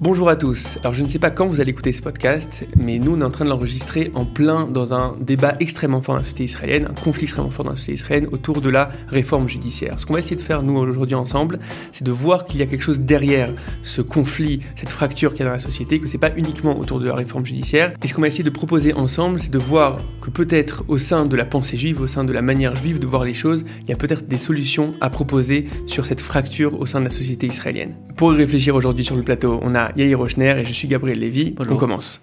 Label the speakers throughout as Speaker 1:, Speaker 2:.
Speaker 1: Bonjour à tous. Alors je ne sais pas quand vous allez écouter ce podcast, mais nous on est en train de l'enregistrer en plein dans un débat extrêmement fort dans la société israélienne, un conflit extrêmement fort dans la société israélienne autour de la réforme judiciaire. Ce qu'on va essayer de faire nous aujourd'hui ensemble, c'est de voir qu'il y a quelque chose derrière ce conflit, cette fracture qu'il y a dans la société, que c'est pas uniquement autour de la réforme judiciaire. Et ce qu'on va essayer de proposer ensemble, c'est de voir que peut-être au sein de la pensée juive, au sein de la manière juive de voir les choses, il y a peut-être des solutions à proposer sur cette fracture au sein de la société israélienne. Pour y réfléchir aujourd'hui sur le plateau, on a Yair Rochner et je suis Gabriel Lévy. On commence.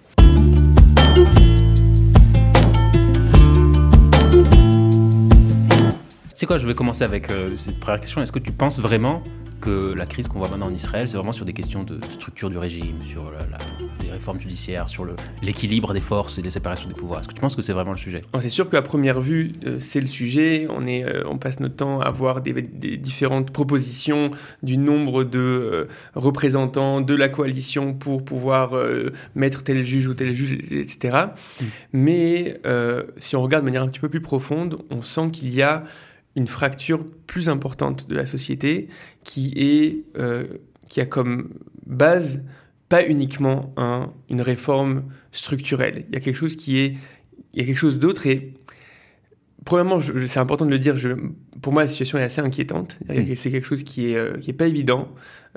Speaker 2: C'est quoi Je vais commencer avec euh, cette première question. Est-ce que tu penses vraiment que la crise qu'on voit maintenant en Israël, c'est vraiment sur des questions de structure du régime, sur la, la, des réformes judiciaires, sur l'équilibre des forces et les séparations des pouvoirs? Est-ce que tu penses que c'est vraiment le sujet?
Speaker 1: C'est sûr qu'à première vue, euh, c'est le sujet. On, est, euh, on passe notre temps à voir des, des différentes propositions du nombre de euh, représentants de la coalition pour pouvoir mettre tel juge ou tel juge, etc. Mmh. Mais si on regarde de manière un petit peu plus profonde, on sent qu'il y a une fracture plus importante de la société qui est euh, qui a comme base pas uniquement un, une réforme structurelle. Il y a quelque chose qui est il y a quelque chose d'autre et premièrement, c'est important de le dire, je, pour moi la situation est assez inquiétante. Mmh. C'est quelque chose qui est euh, qui est pas évident.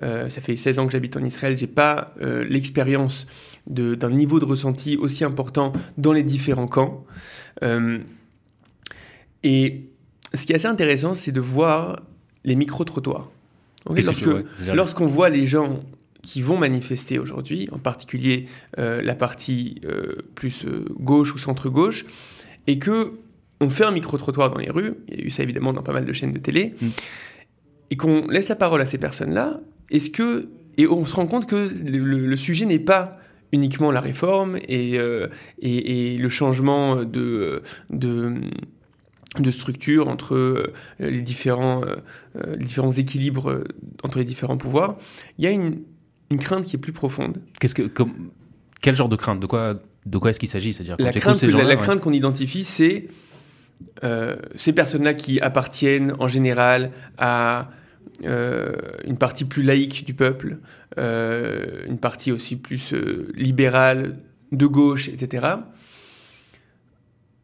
Speaker 1: Euh, ça fait 16 ans que j'habite en Israël, j'ai pas euh, l'expérience d'un niveau de ressenti aussi important dans les différents camps. Euh, et ce qui est assez intéressant, c'est de voir les micro-trottoirs. Okay, Lorsque, ouais, lorsqu'on voit les gens qui vont manifester aujourd'hui, en particulier euh, la partie euh, plus euh, gauche ou centre-gauche, et que on fait un micro-trottoir dans les rues, il y a eu ça évidemment dans pas mal de chaînes de télé, mm. et qu'on laisse la parole à ces personnes-là, est-ce que et on se rend compte que le, le sujet n'est pas uniquement la réforme et, et, et le changement de, de de structure entre euh, les, différents, euh, les différents équilibres euh, entre les différents pouvoirs, il y a une, une crainte qui est plus profonde.
Speaker 2: Qu'est-ce que, comme, quel genre de crainte? De quoi, de quoi est-ce qu'il s'agit? C'est-à-dire
Speaker 1: la crainte, la, la crainte qu'on identifie, c'est euh, ces personnes-là qui appartiennent en général à euh, une partie plus laïque du peuple, euh, une partie aussi plus libérale, de gauche, etc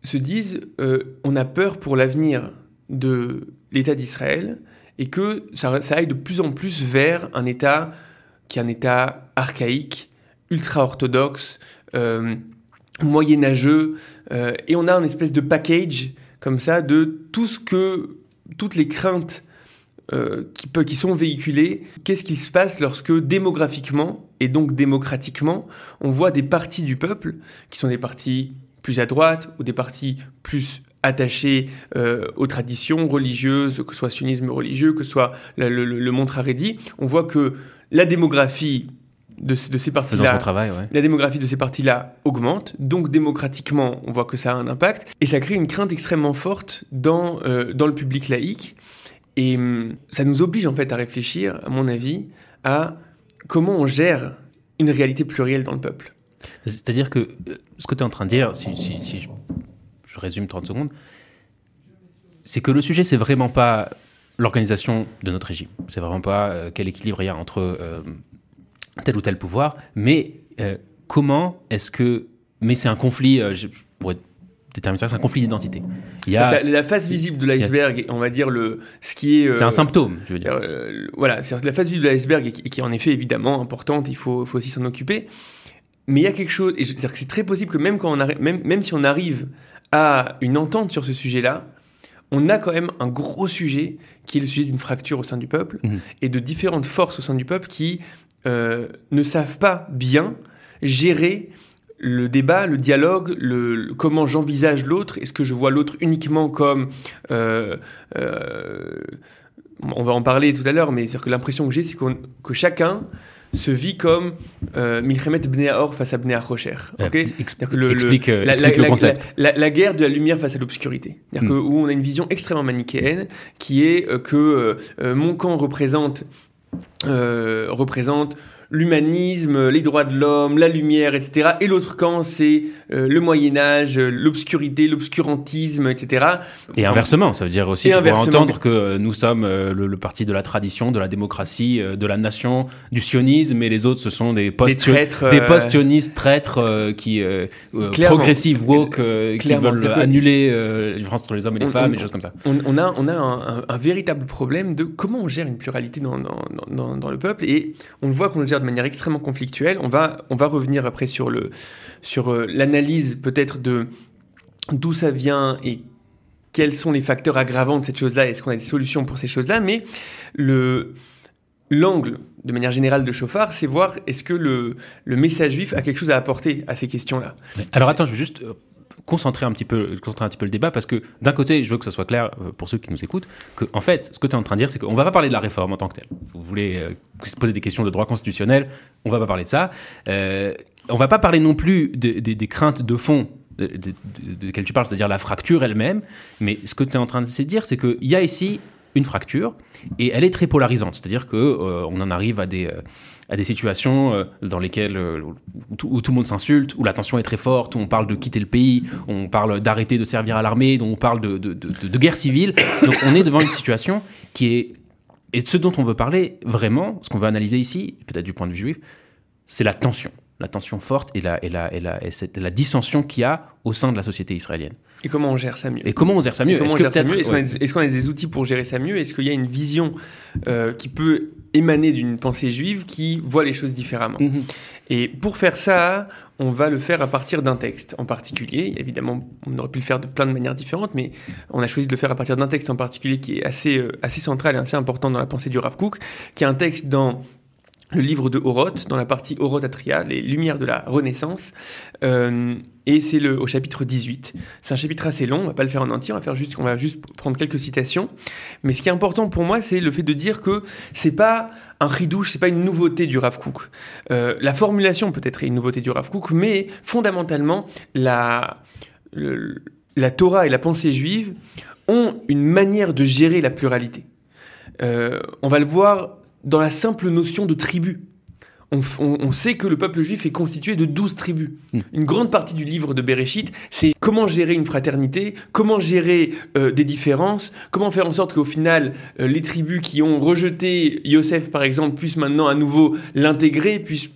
Speaker 1: se disent euh, on a peur pour l'avenir de l'État d'Israël et que ça, aille de plus en plus vers un État qui est un État archaïque, ultra-orthodoxe, euh, moyenâgeux, euh, et on a un espèce de package comme ça de tout ce toutes les craintes qui, qui sont véhiculées, qu'est-ce qui se passe lorsque démographiquement et donc démocratiquement, on voit des partis du peuple, qui sont des partis plus à droite ou des partis plus attachés euh, aux traditions religieuses, que ce soit sunnisme religieux, que ce soit le, le, le Montraredi, on voit que la démographie de, de ces partis-là,
Speaker 2: ouais.
Speaker 1: la démographie de ces partis-là augmente, donc démocratiquement, on voit que ça a un impact, et ça crée une crainte extrêmement forte dans, euh, dans le public laïque, et hum, ça nous oblige en fait à réfléchir, à mon avis, à comment on gère une réalité plurielle dans le peuple.
Speaker 2: C'est-à-dire que euh, ce que tu es en train de dire, si, si, si je, je, résume 30 secondes, c'est que le sujet, c'est vraiment pas l'organisation de notre régime. C'est vraiment pas euh, quel équilibre il y a entre euh, tel ou tel pouvoir, mais euh, comment est-ce que. Mais c'est un conflit, je pourrais déterminer ça, c'est un conflit d'identité.
Speaker 1: Il y a la face visible de l'iceberg, on va dire le ce qui est.
Speaker 2: C'est un symptôme, je veux dire.
Speaker 1: voilà, c'est la face visible de l'iceberg et qui est en effet évidemment importante. Il faut, faut aussi s'en occuper mais il y a quelque chose, et c'est-à-dire que c'est très possible que même, quand on arrive, même, même si on arrive à une entente sur ce sujet-là, on a quand même un gros sujet qui est le sujet d'une fracture au sein du peuple mmh. et de différentes forces au sein du peuple qui euh, ne savent pas bien gérer le débat, le dialogue, le, le comment j'envisage l'autre. Est-ce que je vois l'autre uniquement comme euh, euh, on va en parler tout à l'heure, mais c'est que l'impression que j'ai, c'est que chacun se vit comme euh, Milchemet Bnei Or face à Bnei Rocher.
Speaker 2: Okay explique, le, explique, le, la, explique
Speaker 1: la,
Speaker 2: le concept.
Speaker 1: La, la, guerre de la lumière face à l'obscurité. Mm. où on a une vision extrêmement manichéenne qui est euh, que euh, mon camp représente, euh, représente l'humanisme, les droits de l'homme, la lumière, etc. Et l'autre camp, c'est euh, le Moyen Âge, l'obscurité, l'obscurantisme, etc.
Speaker 2: Et inversement, ça veut dire aussi faut entendre que nous sommes le, parti de la tradition, de la démocratie, de la nation, du sionisme, et les autres, ce sont des post-sionistes traîtres qui progressive woke qui veulent annuler la différence entre les hommes et les femmes, et choses comme ça.
Speaker 1: On, a, on a un, véritable problème de comment on gère une pluralité dans, dans, dans, le peuple, et on voit qu'on le gère de manière extrêmement conflictuelle. On va, on va revenir après sur le sur euh, l'analyse peut-être de d'où ça vient et quels sont les facteurs aggravants de cette chose-là, est-ce qu'on a des solutions pour ces choses-là, mais le l'angle, de manière générale, de Chauffard, c'est voir est-ce que le, le message juif a quelque chose à apporter à ces questions-là.
Speaker 2: Alors attends, je veux juste euh, concentrer un petit peu, concentrer un petit peu le débat parce que d'un côté, je veux que ça soit clair euh, pour ceux qui nous écoutent, que en fait, ce que tu es en train de dire, c'est qu'on va pas parler de la réforme en tant que telle. Vous voulez euh, poser des questions de droit constitutionnel, on va pas parler de ça. Euh, on va pas parler non plus des craintes de fond de, de, tu parles, c'est-à-dire la fracture elle-même. Mais ce que tu es en train de dire, c'est qu'il y a ici une fracture et elle est très polarisante. C'est-à-dire que euh, on en arrive à des à des situations euh, dans lesquelles euh, où, tout, le monde s'insulte, où la tension est très forte, où on parle de quitter le pays, où on parle d'arrêter de servir à l'armée, dont on parle de, de, de, guerre civile. Donc on est devant une situation qui est et ce dont on veut parler vraiment, ce qu'on veut analyser ici, peut-être du point de vue juif, c'est la tension, la tension forte et la, et la, et la, et la dissension qu'il y a au sein de la société israélienne.
Speaker 1: Et comment on gère ça mieux?
Speaker 2: Et comment on gère ça mieux?
Speaker 1: Est-ce qu'on a, des outils pour gérer ça mieux? Est-ce qu'il y a une vision euh, qui peut émaner d'une pensée juive qui voit les choses différemment mhm. Et pour faire ça, on va le faire à partir d'un texte en particulier. Évidemment, on aurait pu le faire de plein de manières différentes, mais on a choisi de le faire à partir d'un texte en particulier qui est assez, euh, assez central et assez important dans la pensée du Rav Kook, qui est un texte dans le livre de Oroth, dans la partie Orotatria, les lumières de la Renaissance, euh, et c'est au chapitre 18. C'est un chapitre assez long, on va pas le faire en entier, on va faire juste, on va juste prendre quelques citations. Mais ce qui est important pour moi, c'est le fait de dire que c'est pas un ridouche, c'est pas une nouveauté du Rav Kook. Euh, la formulation peut-être est une nouveauté du Rav Kook, mais fondamentalement la la Torah et la pensée juive ont une manière de gérer la pluralité. Euh, on va le voir dans la simple notion de tribu. On, sait que le peuple juif est constitué de douze tribus. Mm. Une grande partie du livre de Bereshit, c'est comment gérer une fraternité, comment gérer euh, des différences, comment faire en sorte qu'au final, euh, les tribus qui ont rejeté Yosef, par exemple, puissent maintenant à nouveau l'intégrer, puissent...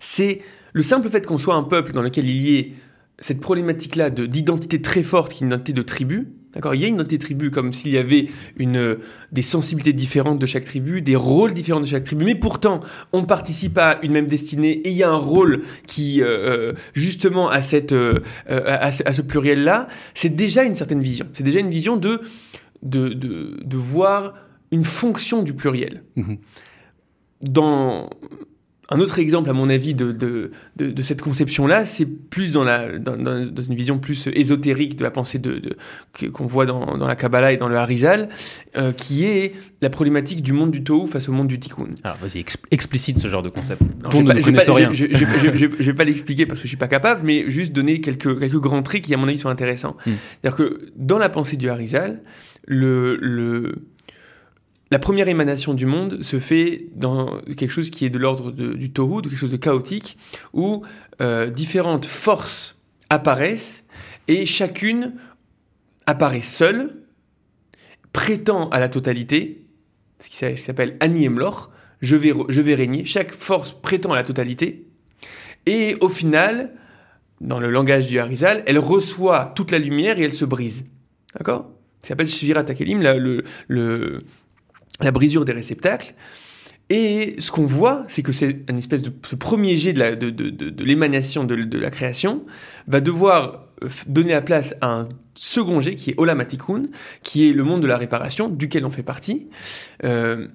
Speaker 1: C'est le simple fait qu'on soit un peuple dans lequel il y ait cette problématique-là d'identité très forte, qui est une identité de tribu, D'accord Il y a une identité de tribu comme s'il y avait une, des sensibilités différentes de chaque tribu, des rôles différents de chaque tribu, mais pourtant on participe à une même destinée et il y a un rôle qui euh, euh, justement a cette euh, à, ce pluriel là. C'est déjà une certaine vision. C'est déjà une vision de de, de de, voir une fonction du pluriel. Mmh dans un autre exemple, à mon avis, de, de, de, cette conception-là, c'est plus dans, la, dans, dans, une vision plus ésotérique de la pensée de, qu'on voit dans, dans, la Kabbalah et dans le Harizal, euh, qui est la problématique du monde du Tohu face au monde du Tikkun.
Speaker 2: Alors vas-y, explicite ce genre de concept.
Speaker 1: je ne vais pas l'expliquer parce que je suis pas capable, mais juste donner quelques, quelques grands traits qui, à mon avis, sont intéressants. Hmm. C'est-à-dire que dans la pensée du Harizal, le, le, la première émanation du monde se fait dans quelque chose qui est de l'ordre du tohu, de quelque chose de chaotique, où euh, différentes forces apparaissent et chacune apparaît seule, prétend à la totalité, ce qui s'appelle Ani Emlor, je vais, je vais régner, chaque force prétend à la totalité, et au final, dans le langage du Harizal, elle reçoit toute la lumière et elle se brise. D'accord? Ça s'appelle Shvirat Akelim, le, le, la brisure des réceptacles. Et ce qu'on voit, c'est que c'est une espèce de ce premier jet de, l'émanation de, la création va devoir euh, donner la place à un second jet qui est Olamatikun, qui est le monde de la réparation, duquel on fait partie, euh,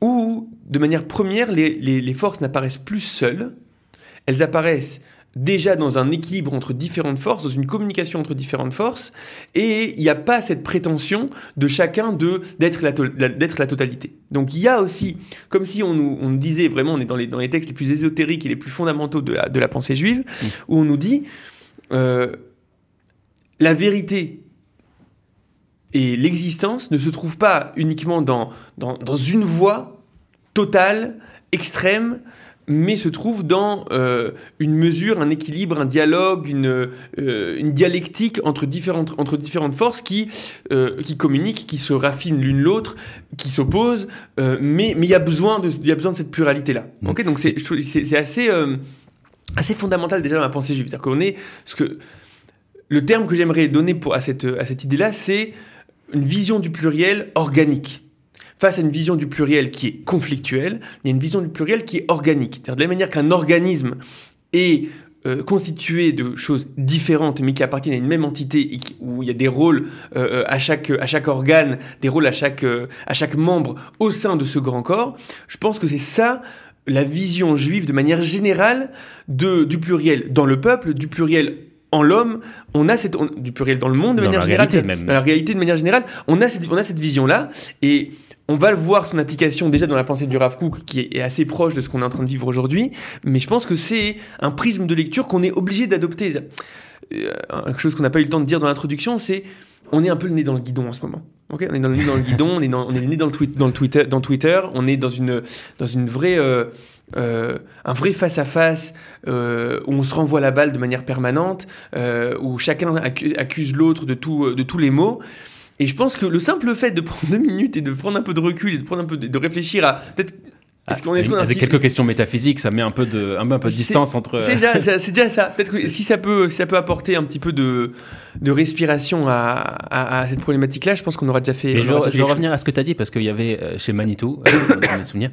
Speaker 1: où de manière première, les forces n'apparaissent plus seules, elles apparaissent déjà dans un équilibre entre différentes forces, dans une communication entre différentes forces, et il n'y a pas cette prétention de chacun de d'être la, d'être la totalité. Donc il y a aussi, comme si on nous, on disait vraiment, on est dans les, dans les textes les plus ésotériques et les plus fondamentaux de la, de la pensée juive, où on nous dit euh, la vérité et l'existence ne se trouvent pas uniquement dans, dans, dans une voie totale, extrême, mais se trouve dans euh, une mesure, un équilibre, un dialogue, une, euh, une dialectique entre différentes, entre différentes forces qui, euh, qui communiquent, qui se raffinent l'une l'autre, qui s'opposent, mais il y, a besoin de, y a besoin de cette pluralité-là. Donc c'est assez, assez fondamental déjà dans la pensée juive. C'est-à-dire qu'on est... Ce que, le terme que j'aimerais donner pour, à cette, à cette idée-là, c'est une vision du pluriel organique face à une vision du pluriel qui est conflictuelle, il y a une vision du pluriel qui est organique. C'est-à-dire de la manière qu'un organisme est euh, constitué de choses différentes mais qui appartiennent à une même entité et qui- où il y a des rôles euh, à, chaque, à chaque organe, des rôles à chaque, euh, à chaque membre au sein de ce grand corps, je pense que c'est ça la vision juive de manière générale de, du pluriel dans le peuple, du pluriel en l'homme, on a cette, on- du pluriel dans le monde de
Speaker 2: Dans
Speaker 1: manière générale,
Speaker 2: même.
Speaker 1: dans la réalité de manière générale, on a cette, on a cette vision-là et on va le voir son application déjà dans la pensée du Rav Kook qui est assez proche de ce qu'on est en train de vivre aujourd'hui, mais je pense que c'est un prisme de lecture qu'on est obligé d'adopter. Euh, quelque chose qu'on n'a pas eu le temps de dire dans l'introduction, c'est on est un peu le nez dans le guidon en ce moment. On est dans le nez dans le guidon, on est, dans, le nez dans le, dans le Twitter, on est dans une dans une vraie euh, euh, un vrai face à face euh, où on se renvoie la balle de manière permanente, où chacun accu- accuse l'autre de de tous les mots. Et je pense que le simple fait de prendre deux minutes et de prendre un peu de recul et de prendre un peu de, de réfléchir à peut-être est-ce qu'on est, un
Speaker 2: Avec quelques questions métaphysiques, ça met un peu de, un peu, un peu de distance entre.
Speaker 1: c'est déjà, ça. Peut-être que si ça peut, si ça peut apporter un petit peu de, de respiration à, à, à cette problématique-là, je pense qu'on aura déjà fait.
Speaker 2: Mais je veux, je veux revenir à ce que tu as dit parce qu'il y avait euh, chez Manitou, euh, dans mes souvenirs,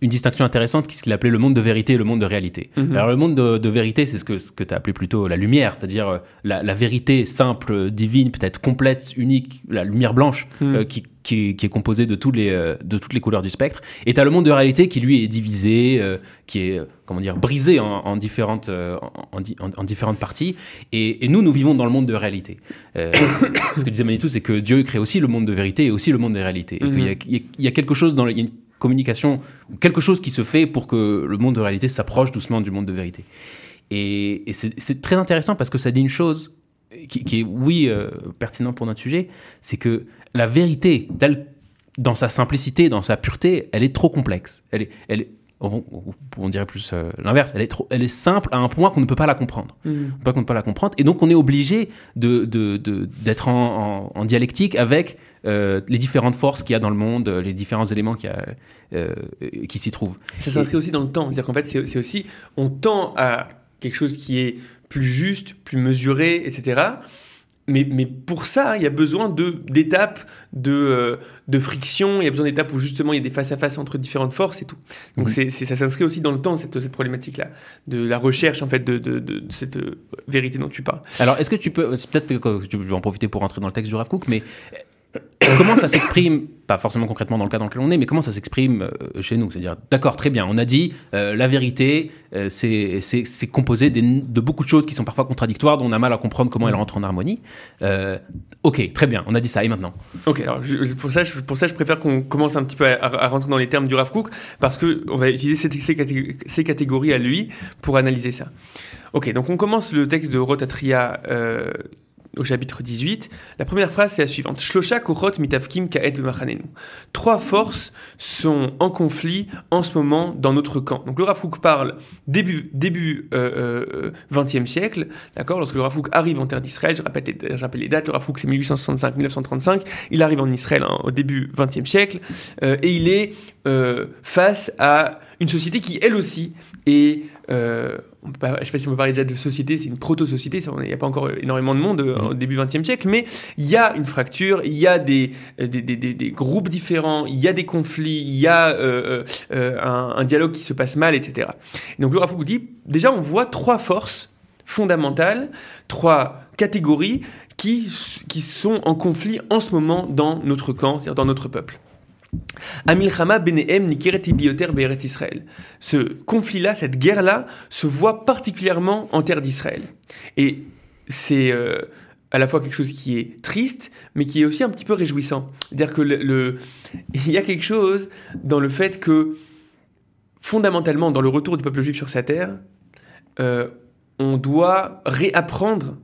Speaker 2: une distinction intéressante qui ce qu'il appelait le monde de vérité et le monde de réalité.
Speaker 1: Mhm.
Speaker 2: Alors le monde de, de vérité, c'est ce que, ce que tu as appelé plutôt la lumière, c'est-à-dire euh, la, la vérité simple, divine, peut-être complète, unique, la lumière blanche
Speaker 1: Mhm.
Speaker 2: euh, qui, qui, est- qui est composée de, tous les, de toutes les couleurs du spectre. Et tu as le monde de réalité qui lui est divisé, euh, qui est comment dire brisé en, en différentes, euh, en, en di- en- en différentes parties. Et, et nous, nous vivons dans le monde de réalité. Euh, ce que disait Manitou, c'est que Dieu crée aussi le monde de vérité et aussi le monde de réalité. Et
Speaker 1: Mhm.
Speaker 2: qu'il y a- y, y quelque chose dans le- il y a une communication, quelque chose qui se fait pour que le monde de réalité s'approche doucement du monde de vérité. Et, et c'est c'est très intéressant parce que ça dit une chose qui, qui est, oui, euh, pertinent pour notre sujet, c'est que la vérité, telle- dans sa simplicité, dans sa pureté, elle est trop complexe. Elle est, elle est- on, dirait plus euh, l'inverse. Elle est, trop, elle est simple à un point qu'on ne peut pas la comprendre.
Speaker 1: chose.
Speaker 2: Pas qu'on ne peut pas la comprendre. Et donc, on est obligé de, d'être en, en- en dialectique avec euh, les différentes forces qu'il y a dans le monde, les différents éléments qu'il y a, euh, qui s'y trouvent.
Speaker 1: Ça s'inscrit aussi dans le temps. C'est-à-dire qu'en fait, c'est aussi, on tend à quelque chose qui est plus juste, plus mesuré, etc. Mais, mais pour ça, il y a besoin de d'étapes de, euh, de friction, il y a besoin d'étapes où justement il y a des face-à-face entre différentes forces et tout. Donc
Speaker 2: Mhm.
Speaker 1: c'est c'est- ça s'inscrit aussi dans le temps, cette, cette problématique-là, de la recherche en fait de, de, de- cette euh, vérité dont tu parles.
Speaker 2: Alors, est-ce que tu peux, peut-être que tu veux en profiter pour rentrer dans le texte du Rav Kook, mais comment ça s'exprime, pas forcément concrètement dans le cas dans lequel on est, mais comment ça s'exprime euh, chez nous? C'est-à-dire, d'accord, très bien, on a dit euh, la vérité, euh, c'est composé des- de beaucoup de choses qui sont parfois contradictoires, dont on a mal à comprendre comment elles rentrent en harmonie. Euh, ok, très bien, on a dit ça, et maintenant?
Speaker 1: Ok, alors je- pour, ça, je, pour ça, je préfère qu'on commence un petit peu à, à- à rentrer dans les termes du Rav Kook, parce que on va utiliser ces, catég- ces catégories à lui pour analyser ça. Ok, donc on commence le texte de Rotatria euh, au chapitre 18. La première phrase, c'est la suivante. Shlosha mitavkim. Trois forces sont en conflit en ce moment dans notre camp. Donc le Rav Kook parle début, début euh, euh, 20e siècle, d'accord? Lorsque le Rav Kook arrive en terre d'Israël, je rappelle, les, dates, le Rav Kook c'est 1865-1935, il arrive en Israël hein, au début 20e siècle, euh, et il est euh, face à une société qui, elle aussi, est... euh, on peut pas- je ne sais pas si on peut parler déjà de société, c'est une proto-société, il n'y a pas encore énormément de monde euh, au début 20e siècle, mais il y a une fracture, il y a des, euh, des, des- des- des groupes différents, il y a des conflits, il y a euh, euh, un, un dialogue qui se passe mal, etc. Et donc Rav Kook dit, déjà on voit trois forces fondamentales, trois catégories qui, qui sont en conflit en ce moment dans notre camp, c'est-à-dire dans notre peuple. Amilchama Benehem Nikeret Ibioter Be'eret Israël. Ce conflit-là, cette guerre-là, se voit particulièrement en terre d'Israël. Et c'est euh, à la fois quelque chose qui est triste, mais qui est aussi un petit peu réjouissant. C'est-à-dire que y a quelque chose dans le fait que, fondamentalement, dans le retour du peuple juif sur sa terre, euh, on doit réapprendre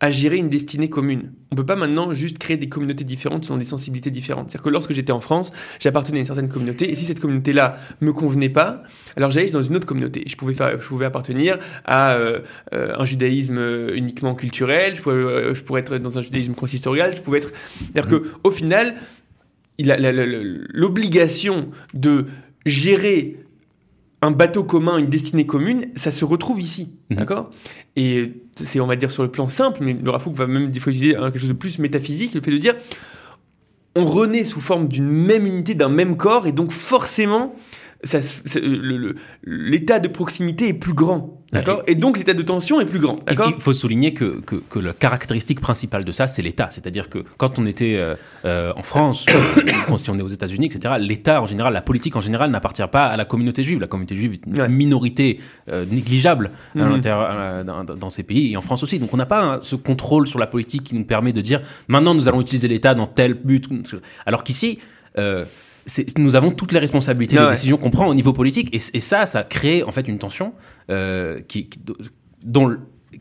Speaker 1: à gérer une destinée commune. On peut pas maintenant juste créer des communautés différentes selon des sensibilités différentes. C'est-à-dire que lorsque j'étais en France, j'appartenais à une certaine communauté, et si cette communauté-là me convenait pas, alors j'allais dans une autre communauté. Je pouvais, faire, je pouvais appartenir à euh, euh, un judaïsme euh, uniquement culturel, je, pouvais, je pourrais être dans un judaïsme consistorial, je pouvais être... C'est-à-dire que au final, l'obligation de gérer un bateau commun, une destinée commune, ça se retrouve ici, mhm. d'accord? Et c'est, on va dire, sur le plan simple, mais le Rafouk va même des fois utiliser quelque chose de plus métaphysique, le fait de dire, on renaît sous forme d'une même unité, d'un même corps, et donc forcément, l'état de proximité est plus grand. D'accord? Et donc l'état de tension est plus grand.
Speaker 2: Il faut souligner que, que, que, la caractéristique principale de ça, c'est l'État. C'est-à-dire que quand on était euh, euh, en France, quand on est aux États-Unis, etc., l'État en général, la politique en général n'appartient pas à la communauté juive. La communauté juive est une minorité euh, négligeable mhm. dans, dans, ces pays et en France aussi. Donc on n'a pas ce contrôle sur la politique qui nous permet de dire maintenant nous allons utiliser l'État dans tel but. Alors qu'ici, nous avons toutes les responsabilités des décisions qu'on prend au niveau politique. Et, ça, ça crée en fait une tension euh, qui, dont,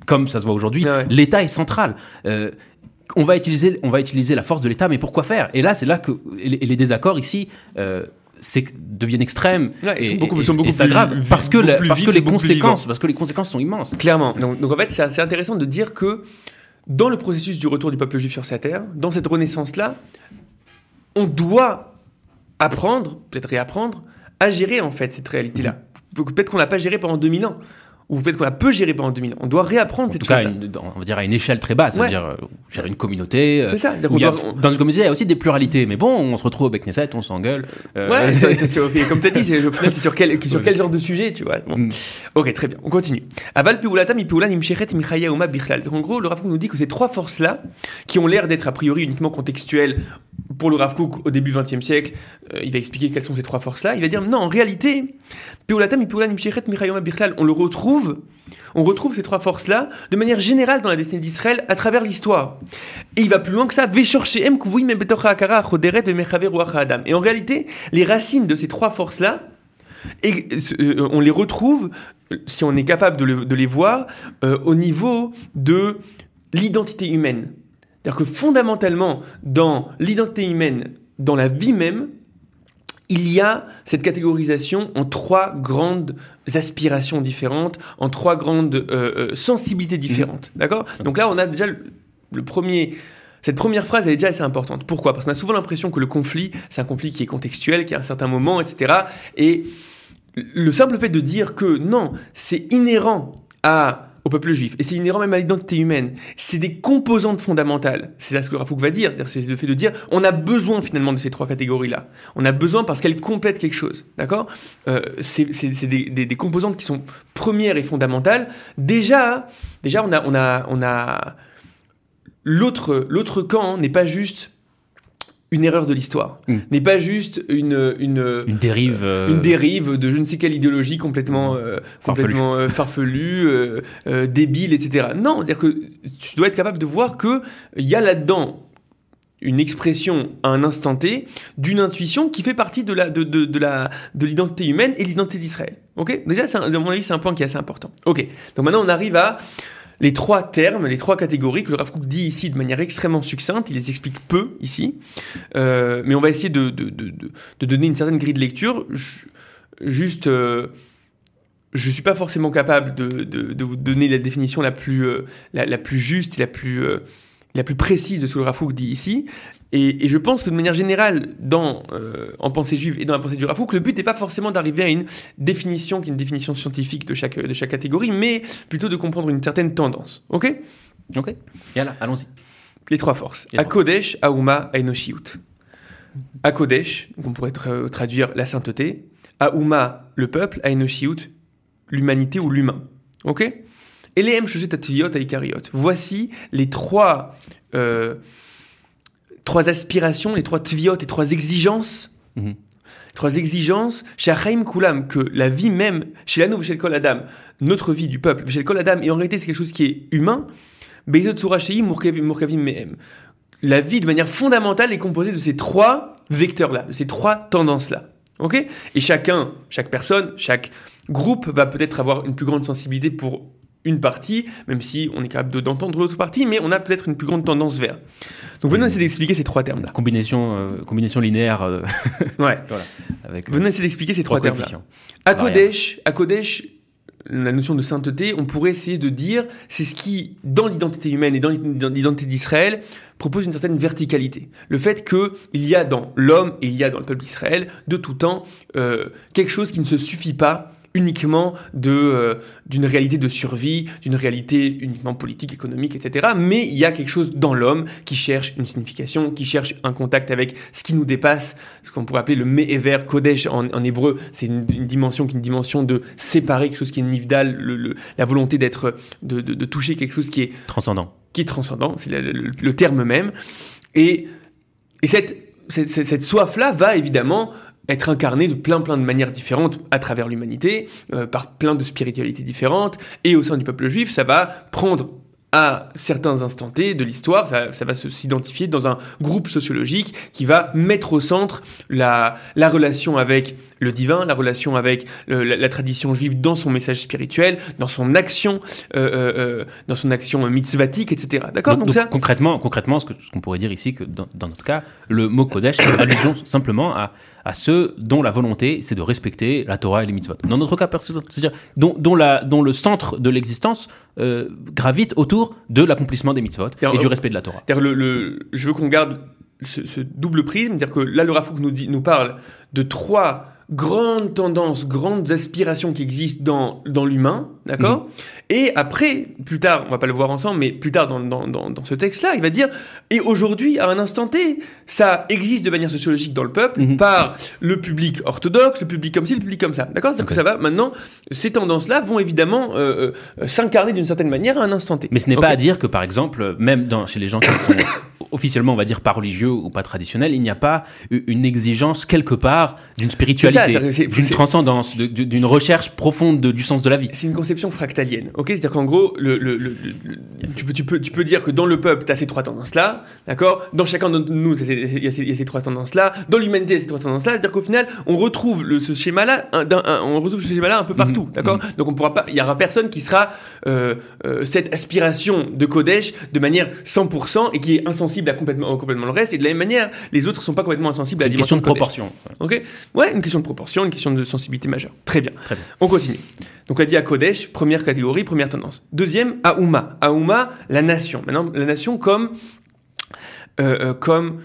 Speaker 2: comme ça se voit aujourd'hui, l'État est central. Euh, on va, utiliser, on va utiliser la force de l'État, mais pourquoi faire? Et là, c'est là que les, désaccords ici euh, deviennent extrêmes et, sont beaucoup, sont beaucoup graves parce que, parce que les conséquences parce que les conséquences sont immenses.
Speaker 1: Clairement. Donc, donc en fait, c'est intéressant de dire que dans le processus du retour du peuple juif sur sa terre, dans cette renaissance là, on doit apprendre, peut-être réapprendre, à gérer en fait cette réalité-là. Peut-être qu'on l'a pas géré pendant 2000 ans ou peut-être qu'on a peu géré pendant 2000 ans. On doit réapprendre cette chose.
Speaker 2: on va dire à une échelle très basse, c'est-à-dire euh, gérer une communauté. Euh, c'est ça. Dans une communauté, il y a aussi des pluralités, mais bon, on se retrouve avec Knesset, on s'engueule.
Speaker 1: Euh, ouais, c'est, comme tu as dit, c'est, sur quel, sur quel genre de sujet, tu vois. Mm. Ok, très bien, on continue. Aval en gros, le Rav nous dit que ces trois forces-là, qui ont l'air d'être a priori uniquement contextuelles pour le Rav Kook au début XXe siècle, il va expliquer quelles sont ces trois forces-là. Il va dire non, en réalité, on le retrouve, on retrouve ces trois forces-là de manière générale dans la destinée d'Israël à travers l'histoire. Et il va plus loin que ça. Et en réalité, les racines de ces trois forces-là, euh, on les retrouve, si on est capable de, les voir, euh, au niveau de l'identité humaine. C'est-à-dire que fondamentalement, dans l'identité humaine, dans la vie même, il y a cette catégorisation en trois grandes aspirations différentes, en trois grandes euh, euh, sensibilités différentes. Mmh. D'accord? Donc là, on a déjà le, premier. Cette première phrase, elle est déjà assez importante. Pourquoi? Parce qu'on a souvent l'impression que le conflit, c'est un conflit qui est contextuel, qui a un certain moment, etc. Et le simple fait de dire que non, c'est inhérent à peuple juif. Et c'est inhérent même à l'identité humaine. C'est des composantes fondamentales. C'est là ce que Rafouk va dire. C'est le fait de dire, on a besoin finalement de ces trois catégories-là. On a besoin parce qu'elles complètent quelque chose. D'accord? Euh, C'est des, composantes qui sont premières et fondamentales. Déjà, déjà on a, on a, on a l'autre, l'autre camp n'est pas juste une erreur de l'histoire, n'est pas juste une
Speaker 2: une, une dérive
Speaker 1: euh, une dérive de je ne sais quelle idéologie complètement euh, complètement euh, farfelue, débile, etc. Non, c'est-à-dire que tu dois être capable de voir que il y a là-dedans une expression à un instant T d'une intuition qui fait partie de la de, de, de la de l'identité humaine et l'identité d'Israël. Ok? Déjà, à mon avis, c'est un point qui est assez important. Ok. Donc maintenant, on arrive à les trois termes, les trois catégories que le Rav dit ici de manière extrêmement succincte, il les explique peu ici, euh, mais on va essayer de, donner une certaine grille de lecture. juste, euh, je suis pas forcément capable de, vous donner la définition la plus, euh, la, plus juste et la plus, euh, la plus précise de ce que le Rafouk dit ici. Et, je pense que de manière générale, dans, euh, en pensée juive et dans la pensée du Rafouk, le but n'est pas forcément d'arriver à une définition qui est une définition scientifique de chaque, de chaque catégorie, mais plutôt de comprendre une certaine tendance. Ok?
Speaker 2: Ok. Et là, allons-y.
Speaker 1: Les trois forces. Akodesh, Aouma, Aenoshiut. Akodesh, on pourrait traduire la sainteté. Aouma, le peuple. Aenoshiut, l'humanité ou l'humain. Ok? Voici les trois, euh, trois aspirations, les trois tviot et trois exigences. Mhm. Trois exigences chez Achaim Kulam, que la vie même, chez l'anneau, chez Kol Adam, notre vie du peuple, chez Kol Adam, et en réalité c'est quelque chose qui est humain, la vie de manière fondamentale est composée de ces trois vecteurs-là, de ces trois tendances-là. Ok? Et chacun, chaque personne, chaque groupe va peut-être avoir une plus grande sensibilité pour une partie, même si on est capable de- d'entendre l'autre partie, mais on a peut-être une plus grande tendance vers. Donc venons essayer d'expliquer ces trois termes-là.
Speaker 2: Combinaison, euh, combinaison linéaire euh,
Speaker 1: Ouais.
Speaker 2: avec
Speaker 1: Venons essayer d'expliquer ces trois termes-là. À. Kodesh, à Kodesh, la notion de sainteté, on pourrait essayer de dire, c'est ce qui, dans l'identité humaine et dans l'identité d'Israël, propose une certaine verticalité. Le fait que il y a dans l'homme et il y a dans le peuple d'Israël, de tout temps, euh, quelque chose qui ne se suffit pas uniquement de euh, d'une réalité de survie, d'une réalité uniquement politique, économique, etc. Mais il y a quelque chose dans l'homme qui cherche une signification, qui cherche un contact avec ce qui nous dépasse, ce qu'on pourrait appeler le me'ever kodesh en, en hébreu. C'est une, une dimension qui est une dimension de séparer quelque chose qui est nifdal, le, le- la volonté d'être, de, de- de toucher quelque chose qui est
Speaker 2: Transcendant.
Speaker 1: qui est transcendant, c'est le, le- le terme même. Et, et cette, cette, cette- cette soif-là va évidemment être incarnée de plein plein de manières différentes à travers l'humanité, euh, par plein de spiritualités différentes, et au sein du peuple juif, ça va prendre à certains instants T de l'histoire, ça, ça va s'identifier dans un groupe sociologique qui va mettre au centre la, la relation avec le divin, la relation avec le- la, la tradition juive dans son message spirituel, dans son action, euh, euh, euh, dans son action mitzvatique, etc. D'accord?
Speaker 2: Donc,
Speaker 1: Donc, ça,
Speaker 2: concrètement, concrètement, ce que- ce qu'on pourrait dire ici, que dans, dans notre cas, le mot Kodesh fait allusion simplement à, à ceux dont la volonté, c'est de respecter la Torah et les mitzvot. Dans notre cas, c'est-à-dire dont, dont, la, dont le centre de l'existence euh, gravite autour de l'accomplissement des mitzvot et du
Speaker 1: euh,
Speaker 2: respect de la Torah.
Speaker 1: C'est-à-dire le, le- je veux qu'on garde ce, ce double prisme, c'est-à-dire que là, le Rafouk nous, dit, nous parle de trois grandes tendances, grandes aspirations qui existent dans, dans l'humain, d'accord Et après, plus tard, on va pas le voir ensemble, mais plus tard dans, dans, dans, dans ce texte-là, il va dire, et aujourd'hui, à un instant T, ça existe de manière sociologique dans le peuple,
Speaker 2: Mhm.
Speaker 1: par le public orthodoxe, le public comme ci, le public comme ça, d'accord C'est-à-dire que ça va, maintenant, ces tendances-là vont évidemment euh, euh, s'incarner d'une certaine manière à un instant T.
Speaker 2: Mais ce n'est pas à dire que, par exemple, même dans, chez les gens qui sont officiellement, on va dire, pas religieux ou pas traditionnels, il n'y a pas une exigence quelque part d'une spiritualité, d'une transcendance, d'une recherche profonde de- du sens de la vie.
Speaker 1: C'est une conception fractalienne, ok? C'est-à-dire qu'en gros, le, le- le- le- le- tu, peux, tu, peux, tu peux dire que dans le peuple, tu as ces trois tendances-là, d'accord? Dans chacun d'entre nous, il y, a ces- il y a ces trois tendances-là. Dans l'humanité, il y a ces trois tendances-là. C'est-à-dire qu'au final, on retrouve le, ce schéma-là, un- on retrouve ce schéma-là un peu partout,
Speaker 2: Mhm,
Speaker 1: d'accord Donc on pourra pas, il y aura personne qui sera euh, euh, cette aspiration de Kodesh de manière 100% et qui est insensible à complètement, complètement le reste. Et de la même manière, les autres sont pas complètement insensibles à la
Speaker 2: une question
Speaker 1: dimension
Speaker 2: de proportion.
Speaker 1: Ok? Ouais, une question de proportion, une question de sensibilité majeure. Très bien.
Speaker 2: Très bien.
Speaker 1: On continue. Donc on a dit à Kodesh, première catégorie, première tendance. Deuxième, Aouma. Aouma, la nation. Maintenant, la nation comme, euh, euh, comme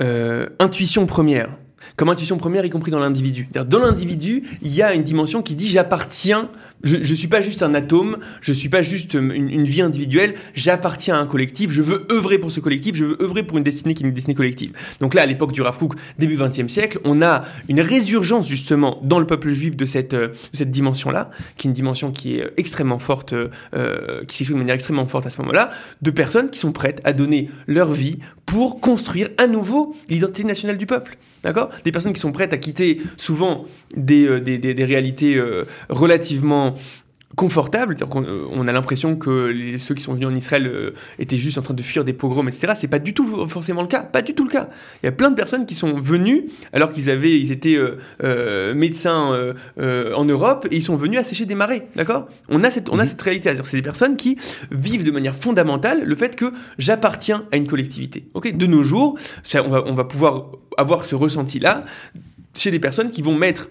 Speaker 1: euh, intuition première. Comme intuition première, y compris dans l'individu. Dans l'individu, il y a une dimension qui dit j'appartiens, je ne suis pas juste un atome, je suis pas juste euh, une, une vie individuelle, j'appartiens à un collectif, je veux œuvrer pour ce collectif, je veux œuvrer pour une destinée qui est une destinée collective. Donc là, à l'époque du Rav Kook, début 20e siècle, on a une résurgence justement dans le peuple juif de cette, euh, de cette dimension-là, qui est une dimension qui est euh, extrêmement forte, euh, qui s'exprime de manière extrêmement forte à ce moment-là, de personnes qui sont prêtes à donner leur vie pour construire à nouveau l'identité nationale du peuple. D'accord? Des personnes qui sont prêtes à quitter souvent des, euh, des, réalités euh, relativement confortables. C'est-à-dire qu'on, euh, on a l'impression que les- ceux qui sont venus en Israël euh, étaient juste en train de fuir des pogroms, etc. C'est pas du tout forcément le cas. Pas du tout le cas. Il y a plein de personnes qui sont venues alors qu'ils avaient, ils étaient euh, euh, médecins euh, euh, en Europe et ils sont venus assécher des marais. D'accord? On a cette, on a
Speaker 2: Mhm.
Speaker 1: cette réalité. C'est des personnes qui vivent de manière fondamentale le fait que j'appartiens à une collectivité. Ok? De nos jours, ça, on, va, on va pouvoir avoir ce ressenti-là chez des personnes qui vont mettre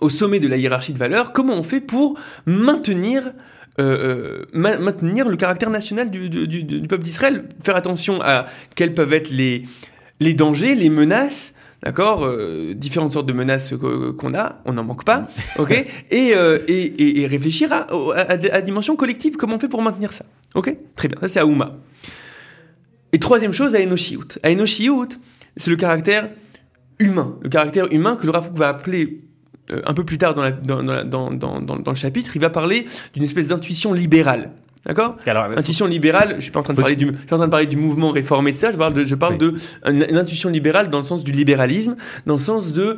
Speaker 1: au sommet de la hiérarchie de valeurs comment on fait pour maintenir euh, euh, ma- maintenir le caractère national du, du- du- du peuple d'Israël, faire attention à quels peuvent être les, les dangers, les menaces, d'accord euh, Différentes sortes de menaces qu'on a, on n'en manque pas, ok? Et, euh, et, et- et réfléchir à, à, à la dimension collective, comment on fait pour maintenir ça, ok? Très bien, ça c'est Aouma. Et troisième chose, à Enoshiout. À Enoshiout, c'est le caractère humain, le caractère humain que le Rafouk va appeler un peu plus tard dans, la- dans, dans la- dans- dans- dans- dans le chapitre, il va parler d'une espèce d'intuition libérale. D'accord Intuition libérale, je suis pas en train de parler du, je suis en train de parler du mouvement réformé, etc. Je parle de, je parle
Speaker 2: Oui.
Speaker 1: de une, une intuition libérale dans le sens du libéralisme, dans le sens de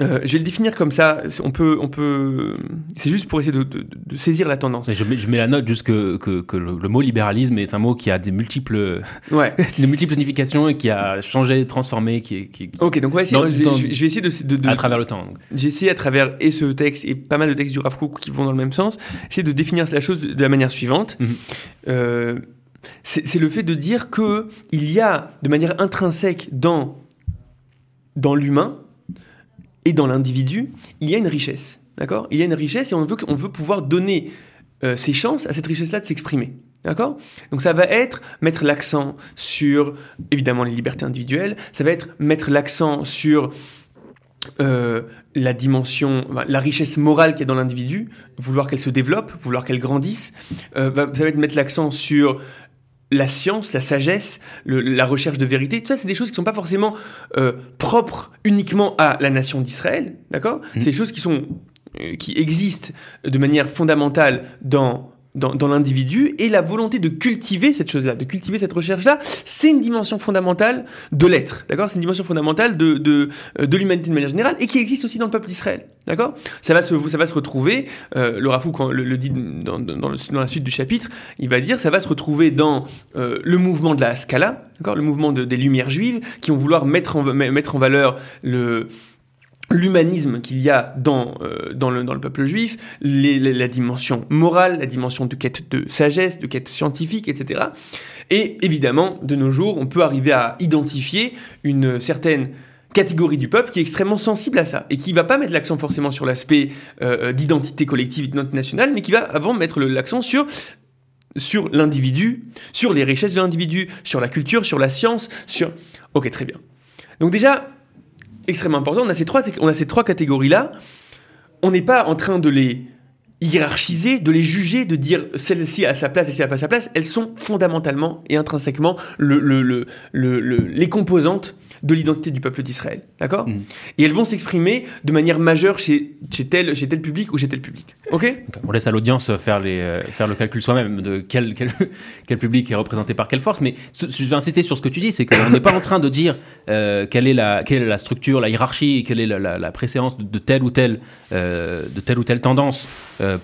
Speaker 1: euh, je vais le définir comme ça. On peut, on peut. C'est juste pour essayer de, de, de saisir la tendance.
Speaker 2: Mais je, mets, je mets la note juste que, que, que le, le, mot libéralisme est un mot qui a des multiples,
Speaker 1: ouais.
Speaker 2: de multiples significations et qui a changé, transformé, qui. qui
Speaker 1: ok, donc on va essayer.
Speaker 2: Dans-
Speaker 1: je, vais,
Speaker 2: dans-
Speaker 1: je vais- je vais essayer de, de,
Speaker 2: à travers le temps.
Speaker 1: essayé à travers et ce texte et pas mal de textes du Rav Kook qui vont dans le même sens, essayer de définir la chose de la manière suivante.
Speaker 2: Mhm.
Speaker 1: Euh, c'est c'est le fait de dire que il y a de manière intrinsèque dans dans l'humain et dans l'individu, il y a une richesse, d'accord? Il y a une richesse et on veut on veut pouvoir donner euh, ses chances à cette richesse-là de s'exprimer. D'accord? Donc ça va être mettre l'accent sur, évidemment, les libertés individuelles, ça va être mettre l'accent sur euh, la dimension, la richesse morale qu'il y a dans l'individu, vouloir qu'elle se développe, vouloir qu'elle grandisse. Euh, ça va être mettre l'accent sur la science, la sagesse, le- la recherche de vérité. Tout ça, c'est des choses qui sont pas forcément euh, propres uniquement à la nation d'Israël, d'accord?
Speaker 2: Mhm.
Speaker 1: C'est des choses qui sont euh, qui existent de manière fondamentale dans dans, dans l'individu et la volonté de cultiver cette chose-là, de cultiver cette recherche-là, c'est une dimension fondamentale de l'être, d'accord? C'est une dimension fondamentale de, de, euh, de l'humanité de manière générale et qui existe aussi dans le peuple d'Israël, d'accord? Ça, va se- ça va se retrouver, euh, le Rafou quand le, le dit dans, dans, dans la suite du chapitre, il va dire ça va se retrouver dans euh, le mouvement de la Haskalah, d'accord? Le mouvement de- des Lumières juives qui vont vouloir mettre en, mettre en valeur le l'humanisme qu'il y a dans, euh, dans, le, dans le peuple juif, la dimension morale, la dimension de quête de sagesse, de quête scientifique, etc. Et évidemment, de nos jours, on peut arriver à identifier une certaine catégorie du peuple qui est extrêmement sensible à ça et qui va pas mettre l'accent forcément sur l'aspect euh, d'identité collective, d'identité nationale, mais qui va avant mettre l'accent sur sur l'individu, sur les richesses de l'individu, sur la culture, sur la science, sur... Ok, très bien. Donc déjà, extrêmement important, on a ces trois, on a ces trois catégories-là. On n'est pas en train de les hiérarchiser, de les juger, de dire celle-ci a sa place et celle-ci a pas sa place. Elles sont fondamentalement et intrinsèquement le- le- le- le- le- les composantes de l'identité du peuple d'Israël. D'accord
Speaker 2: Mhm.
Speaker 1: Et elles vont s'exprimer de manière majeure chez, chez, tel, chez tel public ou chez tel public. Ok
Speaker 2: Donc, on laisse à l'audience faire, les, euh, faire le calcul soi-même de quel, quel, quel public est représenté par quelle force. Mais ce- je vais insister sur ce que tu dis, c'est qu'on n'est pas en train de dire euh, quelle, est la, quelle est la structure, la hiérarchie, quelle est la, la- la préséance de, de telle ou telle, euh, de telle ou telle tendance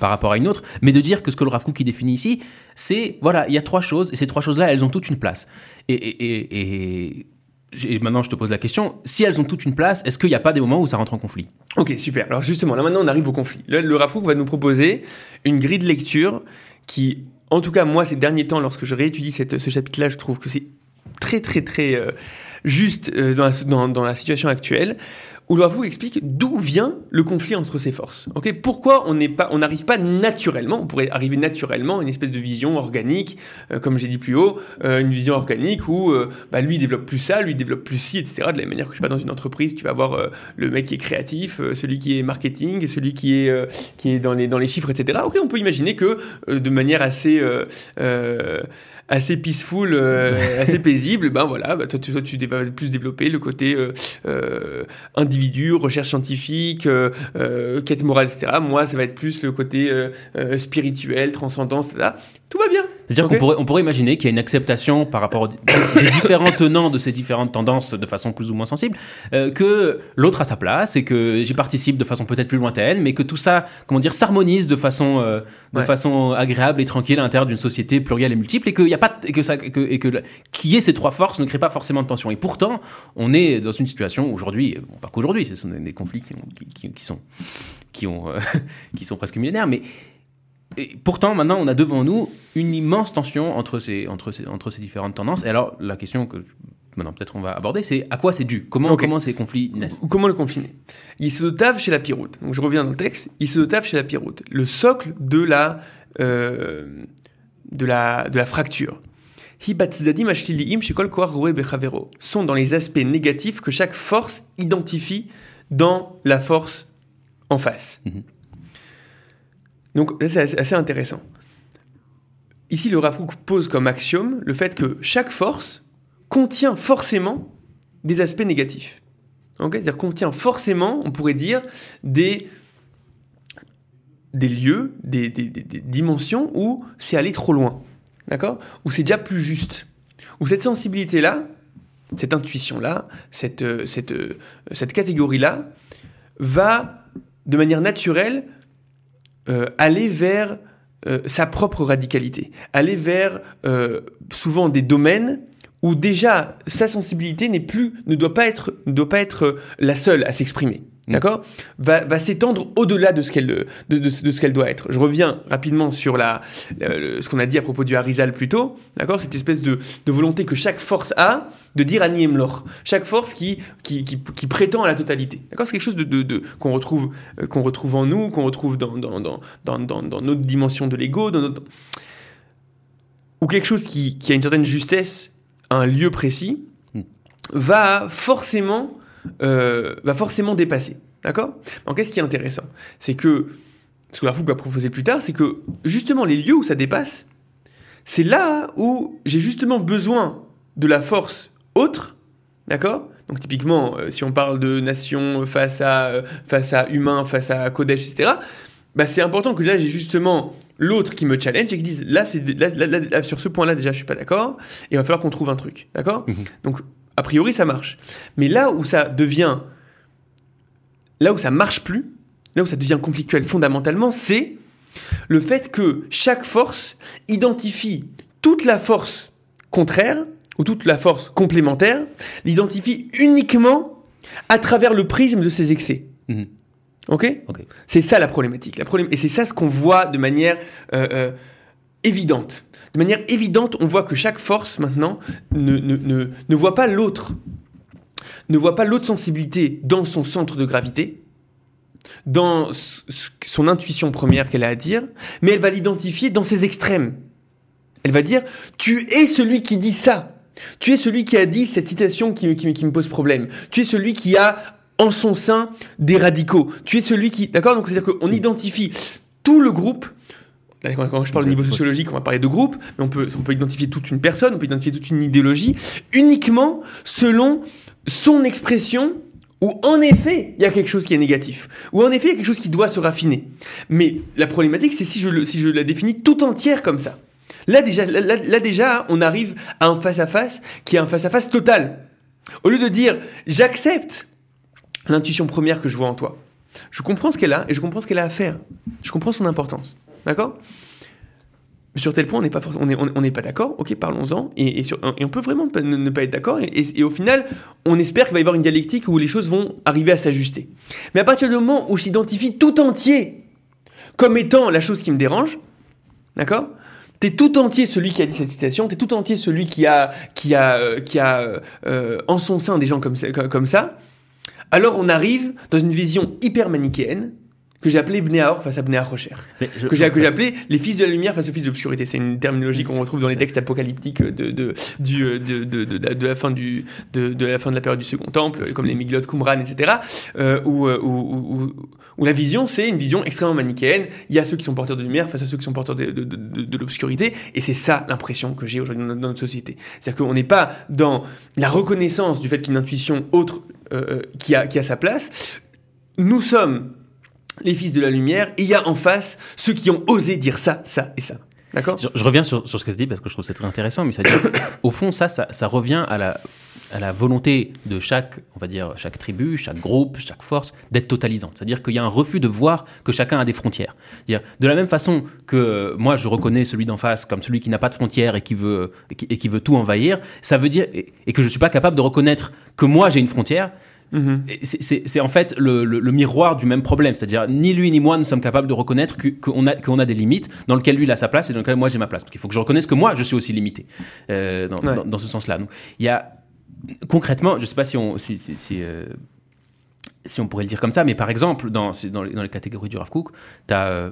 Speaker 2: par rapport à une autre, mais de dire que ce que le Rav Kook qui définit ici, c'est voilà, il y a trois choses et ces trois choses-là, elles ont toutes une place. Et, et, et, et- et maintenant, je te pose la question si elles ont toutes une place, est-ce qu'il n'y a pas des moments où ça rentre en conflit?
Speaker 1: Ok, super. Alors justement, là maintenant on arrive au conflit. Le, Kook va nous proposer une grille de lecture qui, en tout cas moi ces derniers temps, lorsque je réétudie ce chapitre-là, je trouve que c'est très très très euh, juste euh, dans la situation actuelle, où Kook explique d'où vient le conflit entre ces forces. Ok, pourquoi on n'arrive pas naturellement, on pourrait arriver naturellement à une espèce de vision organique, euh, comme j'ai dit plus haut, euh, une vision organique où euh, bah, lui développe plus ça, lui développe plus ci, etc. De la même manière que je sais pas dans une entreprise, tu vas avoir euh, le mec qui est créatif, celui qui est marketing, celui qui est qui est dans les dans les chiffres, etc. Ok, on peut imaginer que de manière assez assez peaceful, euh, assez paisible, ben voilà, bah, toi, tu, toi tu vas plus développer le côté euh, euh, individu, recherche scientifique, euh, euh, quête morale, etc. Moi, ça va être plus le côté spirituel, transcendance, etc. Tout va bien.
Speaker 2: C'est-à-dire qu'on pourrait, on pourrait imaginer qu'il y a une acceptation par rapport aux des différents tenants de ces différentes tendances de façon plus ou moins sensible, euh, que l'autre a sa place et que j'y participe de façon peut-être plus lointaine, mais que tout ça, comment dire, s'harmonise de façon, euh, de
Speaker 1: Ouais.
Speaker 2: façon agréable et tranquille à l'intérieur d'une société plurielle et multiple, et qu'il y a pas, et que ça, que, et que y ait ces trois forces ne crée pas forcément de tension. Et pourtant, on est dans une situation aujourd'hui, bon, pas qu'aujourd'hui, ce sont des conflits qui, ont- qui, qui- qui sont, qui ont, euh, qui sont presque millénaires, mais et pourtant, maintenant, on a devant nous une immense tension entre ces, entre ces, entre ces différentes tendances. Et alors, la question que maintenant peut-être on va aborder, c'est à quoi c'est dû? Comment, ces conflits naissent?
Speaker 1: Ou Comment le confiner? Il se dotave chez la piroute. Donc je reviens dans le texte. Il se dotave chez la piroute. Le socle de la, euh, de la, de la fracture. Sont dans les aspects négatifs que chaque force identifie dans la force en face.
Speaker 2: Mhm.
Speaker 1: Donc c'est assez- intéressant. Ici, le Rav Kook pose comme axiome le fait que chaque force contient forcément des aspects négatifs. Ok? C'est-à-dire contient forcément, on pourrait dire, des, des lieux, des, des- des- des dimensions où c'est aller trop loin. D'accord? Où c'est déjà plus juste. Où cette sensibilité-là, cette intuition-là, cette, euh, cette, euh, cette catégorie-là, va, de manière naturelle, euh, aller vers euh, sa propre radicalité, aller vers euh, souvent des domaines où déjà sa sensibilité n'est plus, ne doit pas être, ne doit pas être la seule à s'exprimer. Mm. D'accord? Va, va s'étendre au-delà de ce qu'elle de, de, de, ce qu'elle doit être. Je reviens rapidement sur la, ce qu'on a dit à propos du Harizal plus tôt. D'accord? Cette espèce de, de volonté que chaque force a de dire Annie Emlor. Chaque force qui, qui, qui, qui, prétend à la totalité. D'accord? C'est quelque chose de, de, qu'on retrouve, euh, qu'on retrouve en nous, qu'on retrouve dans, dans, dans, dans, dans, dans notre dimension de l'ego, dans notre... ou quelque chose qui, qui a une certaine justesse à un lieu précis, mm. va forcément euh, va forcément dépasser. D'accord? Donc, qu'est-ce qui est intéressant C'est que, ce que la fougue va proposer plus tard, c'est que justement les lieux où ça dépasse, c'est là où j'ai justement besoin de la force autre, d'accord? Donc typiquement, euh, si on parle de nation face à, euh, face à humain, face à Kodesh, etc., bah, c'est important que là j'ai justement l'autre qui me challenge et qui dise là, c'est, là, sur ce point-là déjà je suis pas d'accord, et il va falloir qu'on trouve un truc, d'accord? Mhm. Donc a priori, ça marche. Mais là où ça devient. Là où ça marche plus, là où ça devient conflictuel fondamentalement, c'est le fait que chaque force identifie toute la force contraire ou toute la force complémentaire, l'identifie uniquement à travers le prisme de ses excès. Mhm. Ok, C'est ça la problématique. La. Et c'est ça ce qu'on voit de manière euh, euh, évidente de manière évidente, on voit que chaque force maintenant ne, ne, ne, ne voit pas l'autre, ne voit pas l'autre sensibilité dans son centre de gravité, dans son intuition première qu'elle a à dire, mais elle va l'identifier dans ses extrêmes. Elle va dire, tu es celui qui dit ça. Tu es celui qui a dit cette citation qui, qui, qui me pose problème. Tu es celui qui a en son sein des radicaux. Tu es celui qui... D'accord? Donc c'est-à-dire qu'on identifie tout le groupe quand je parle de niveau sociologique, on va parler de groupe, mais on peut, on peut identifier toute une personne, on peut identifier toute une idéologie, uniquement selon son expression où en effet il y a quelque chose qui est négatif, où en effet il y a quelque chose qui doit se raffiner. Mais la problématique, c'est si je, si je la définis tout entière comme ça. Là déjà, là, déjà, on arrive à un face-à-face qui est un face-à-face total. Au lieu de dire j'accepte l'intuition première que je vois en toi, je comprends ce qu'elle a et je comprends ce qu'elle a à faire. Je comprends son importance. D'accord? Sur tel point, on n'est pas, on est, pas d'accord, ok, parlons-en, et, on peut vraiment ne, pas être d'accord, et, au final, on espère qu'il va y avoir une dialectique où les choses vont arriver à s'ajuster. Mais à partir du moment où je s'identifie tout entier comme étant la chose qui me dérange, d'accord? T'es tout entier celui qui a dit cette citation, t'es tout entier celui qui a, qui a, euh, qui a euh, en son sein des gens comme comme ça, alors on arrive dans une vision hyper manichéenne, que j'ai appelé Bnéaor face à Bnéa Rocher. Que j'ai appelé les fils de la lumière face aux fils de l'obscurité. C'est une terminologie qu'on retrouve dans les textes apocalyptiques de, de, du, euh, de, de, de, la fin du, de, de, la fin de la période du Second Temple, comme les Miglot, Qumran, etc. Euh, où, euh, où, où, où, la vision, c'est une vision extrêmement manichéenne. Il y a ceux qui sont porteurs de lumière face à ceux qui sont porteurs de, de, de, l'obscurité. Et c'est ça l'impression que j'ai aujourd'hui dans, notre société. C'est-à-dire qu'on n'est pas dans la reconnaissance du fait qu'il y a une intuition autre euh, qui, a, qui a sa place. Nous sommes les fils de la lumière, et il y a en face ceux qui ont osé dire ça, ça et ça. D'accord?
Speaker 2: Je, reviens sur, ce que tu dis parce que je trouve c'est très intéressant, mais ça au fond, ça, ça, revient à la, volonté de chaque, on va dire, chaque tribu, chaque groupe, chaque force d'être totalisant. C'est-à-dire qu'il y a un refus de voir que chacun a des frontières. Dire, de la même façon que moi, je reconnais celui d'en face comme celui qui n'a pas de frontières et qui veut, et qui, veut tout envahir, ça veut dire, et, et que je ne suis pas capable de reconnaître que moi j'ai une frontière, Mhm. C'est en fait le, miroir du même problème, c'est-à-dire ni lui ni moi nous sommes capables de reconnaître qu'on a, qu'on a des limites dans lesquelles lui il a sa place et dans lesquelles moi j'ai ma place. Parce qu'il faut que je reconnaisse que moi je suis aussi limité euh, dans, ce sens-là. Il y a concrètement, je sais pas si on si, euh, si, on pourrait le dire comme ça, mais par exemple dans, dans, les, catégories du Rav Kook, tu as euh,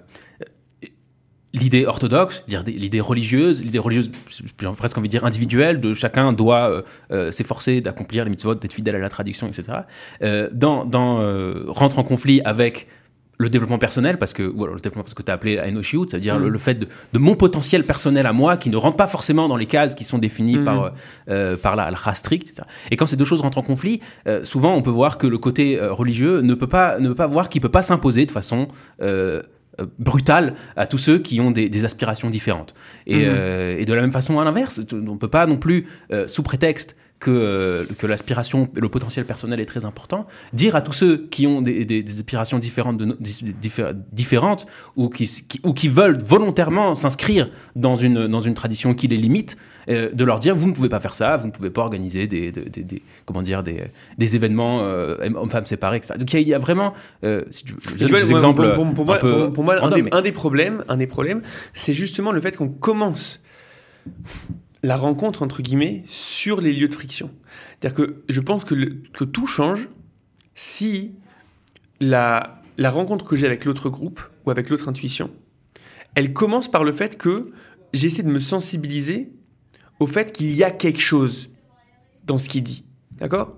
Speaker 2: l'idée orthodoxe, l'idée religieuse, l'idée religieuse, j'ai presque envie de dire individuelle, de chacun doit euh, euh, s'efforcer d'accomplir les mitzvot, d'être fidèle à la tradition, etc. Euh, dans, dans rentre en conflit avec le développement personnel, parce que, ou alors le développement parce que tu as appelé la c'est-à-dire le, mm. fait de, mon potentiel personnel à moi, qui ne rentre pas forcément dans les cases qui sont définies mm. par, par la halakha stricte, etc. Et quand ces deux choses rentrent en conflit, souvent on peut voir que le côté religieux ne peut pas, ne peut pas voir qu'il peut pas s'imposer de façon euh, brutal à tous ceux qui ont des, aspirations différentes. Et, mhm. euh, et, de la même façon, à l'inverse, on ne peut pas non plus, euh, sous prétexte que, euh, que l'aspiration, le potentiel personnel est très important. Dire à tous ceux qui ont des, des, des aspirations différentes, de, différentes ou qui, ou qui veulent volontairement s'inscrire dans une, dans une tradition qui les limite, euh, de leur dire vous ne pouvez pas faire ça, vous ne pouvez pas organiser des, des, comment dire, des, des événements euh, hommes-femmes séparés, etc. Donc il y, a vraiment, si tu veux,
Speaker 1: des exemples pour, pour, moi, pour, moi un, des, un, des, problèmes, un des problèmes, c'est justement le fait qu'on commence la rencontre, entre guillemets, sur les lieux de friction. C'est-à-dire que je pense que, que tout change si la, la rencontre que j'ai avec l'autre groupe ou avec l'autre intuition, elle commence par le fait que j'essaie de me sensibiliser au fait qu'il y a quelque chose dans ce qu'il dit. D'accord?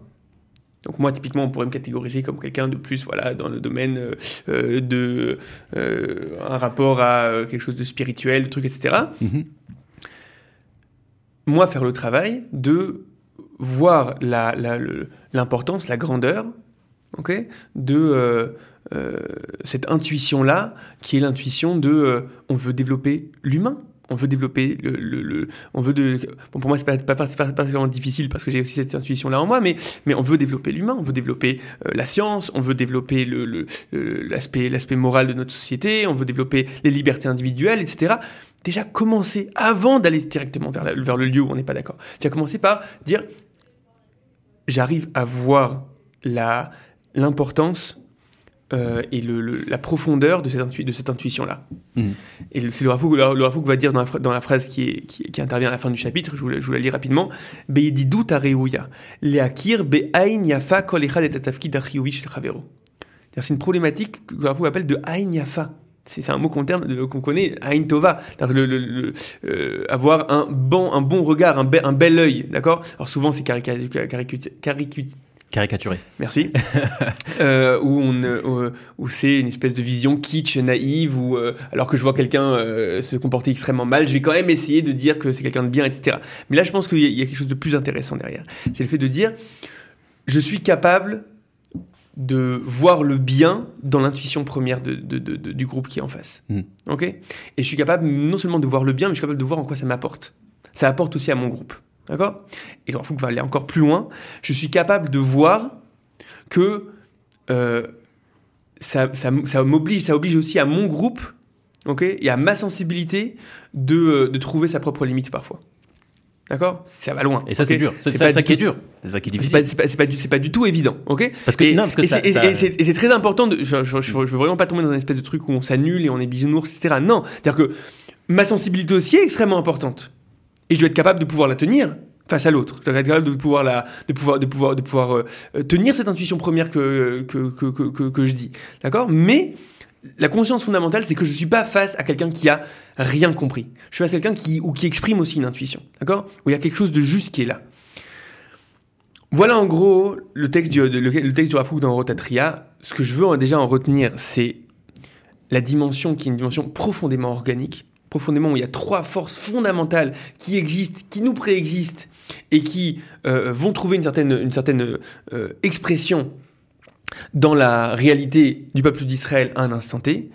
Speaker 1: Donc moi, typiquement, on pourrait me catégoriser comme quelqu'un de plus, voilà, dans le domaine euh, euh, de euh, un rapport à quelque chose de spirituel, de trucs, etc moi, faire le travail de voir l'importance, la, grandeur ok, de euh, euh, cette intuition-là, qui est l'intuition de euh, on veut développer l'humain. On veut développer le, on veut de, bon pour moi c'est pas, pas, particulièrement difficile parce que j'ai aussi cette intuition là en moi, mais mais on veut développer l'humain, on veut développer la science, on veut développer l'aspect l'aspect moral de notre société, on veut développer les libertés individuelles, etc déjà commencer, avant d'aller directement vers, vers, le lieu où on n'est pas d'accord, tu as commencé par dire j'arrive à voir la, l'importance euh, et le, la profondeur de cette, de cette intuition-là. Mmh. Et c'est le Rafouk, le, le va dire dans la, dans la phrase qui, est, qui, qui, intervient à la fin du chapitre, je vous, je vous la lis rapidement, Beididou tareuya, leakir be'ain yafa kol echad et C'est une problématique que le Rafouk appelle de ain yafa c'est un mot qu'on qu'on connaît, Ain Tova, le, le, euh, avoir un bon, un bon regard, un, un bel œil, d'accord? Alors souvent c'est
Speaker 2: caricaturé.
Speaker 1: Merci. euh, où on, euh, où c'est une espèce de vision kitsch, naïve, ou euh, alors que je vois quelqu'un se comporter extrêmement mal, je vais quand même essayer de dire que c'est quelqu'un de bien, etc. Mais là, je pense qu'il y, y, a quelque chose de plus intéressant derrière. C'est le fait de dire, je suis capable de voir le bien dans l'intuition première de, du groupe qui est en face. Mm. Ok? Et je suis capable non seulement de voir le bien, mais je suis capable de voir en quoi ça m'apporte. Ça apporte aussi à mon groupe. D'accord? Et il faut va aller encore plus loin. Je suis capable de voir que euh, ça, ça, ça m'oblige, ça oblige aussi à mon groupe, ok Et à ma sensibilité de, de trouver sa propre limite parfois. D'accord? Ça va loin.
Speaker 2: Et ça, c'est dur. C'est ça, qui est dur.
Speaker 1: C'est ça qui est difficile. C'est pas, pas, du, pas, du tout évident. OK? Parce que, et, non, parce que et c'est très important. De, je, je, je, veux vraiment pas tomber dans une espèce de truc où on s'annule et on est bisounours, etc. Non. C'est-à-dire que ma sensibilité aussi est extrêmement importante. Et je dois être capable de pouvoir la tenir face à l'autre. Je dois être capable de pouvoir, la, de pouvoir, de pouvoir, de pouvoir euh, tenir cette intuition première que, que, que, que, je dis. D'accord? Mais la conscience fondamentale, c'est que je ne suis pas face à quelqu'un qui a rien compris. Je suis face à quelqu'un qui, ou qui exprime aussi une intuition, d'accord? Où il y a quelque chose de juste qui est là. Voilà en gros le texte du, le, texte du Rafouk dans Rotatria. Ce que je veux déjà en retenir, c'est la dimension qui est une dimension profondément organique, profondément où il y a trois forces fondamentales qui existent, qui nous préexistent et qui euh, vont trouver une certaine, une certaine euh, expression dans la réalité du peuple d'Israël à un instant T,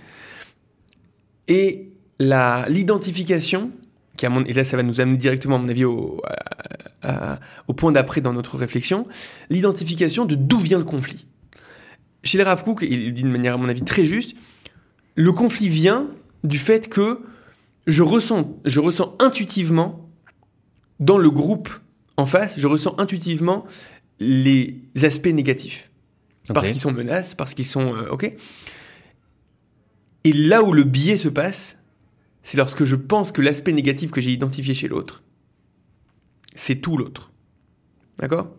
Speaker 1: et l'identification, et là ça va nous amener directement à mon avis au, au point d'après dans notre réflexion, l'identification de d'où vient le conflit. Chez les Rav Kook, de manière à mon avis très juste, le conflit vient du fait que je ressens, je ressens intuitivement dans le groupe en face, je ressens intuitivement les aspects négatifs. Parce qu'ils sont menaces, parce qu'ils sont... Euh, ok Et là où le biais se passe, c'est lorsque je pense que l'aspect négatif que j'ai identifié chez l'autre, c'est tout l'autre. D'accord?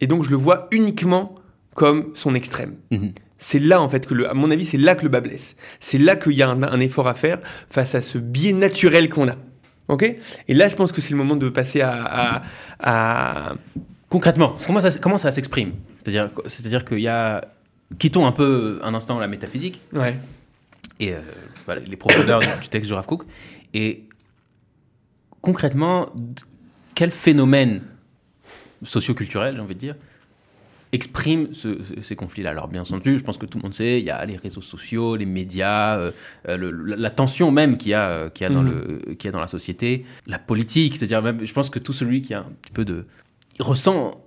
Speaker 1: Et donc je le vois uniquement comme son extrême. Mhm. C'est là, en fait, que, le, à mon avis, c'est là que le bas blesse. C'est là qu'il y a un, effort à faire face à ce biais naturel qu'on a. Ok? Et là, je pense que c'est le moment de passer à... à,
Speaker 2: Concrètement, comment ça, comment ça s'exprime? C'est-à-dire, c'est-à-dire qu'il y a. Quittons un peu un instant la métaphysique.
Speaker 1: Ouais.
Speaker 2: Et euh, voilà, les profondeurs du texte de Rav Kook. Et concrètement, quel phénomène socioculturel, j'ai envie de dire, exprime ces conflits-là. Alors bien entendu, je pense que tout le monde sait, il y a les réseaux sociaux, les médias, euh, euh, la, tension même qu'il y a, qu'il y a, dans, mhm. le, qu'il y a dans la société, la politique, c'est-à-dire même, je pense que tout celui qui a un petit peu de, ressent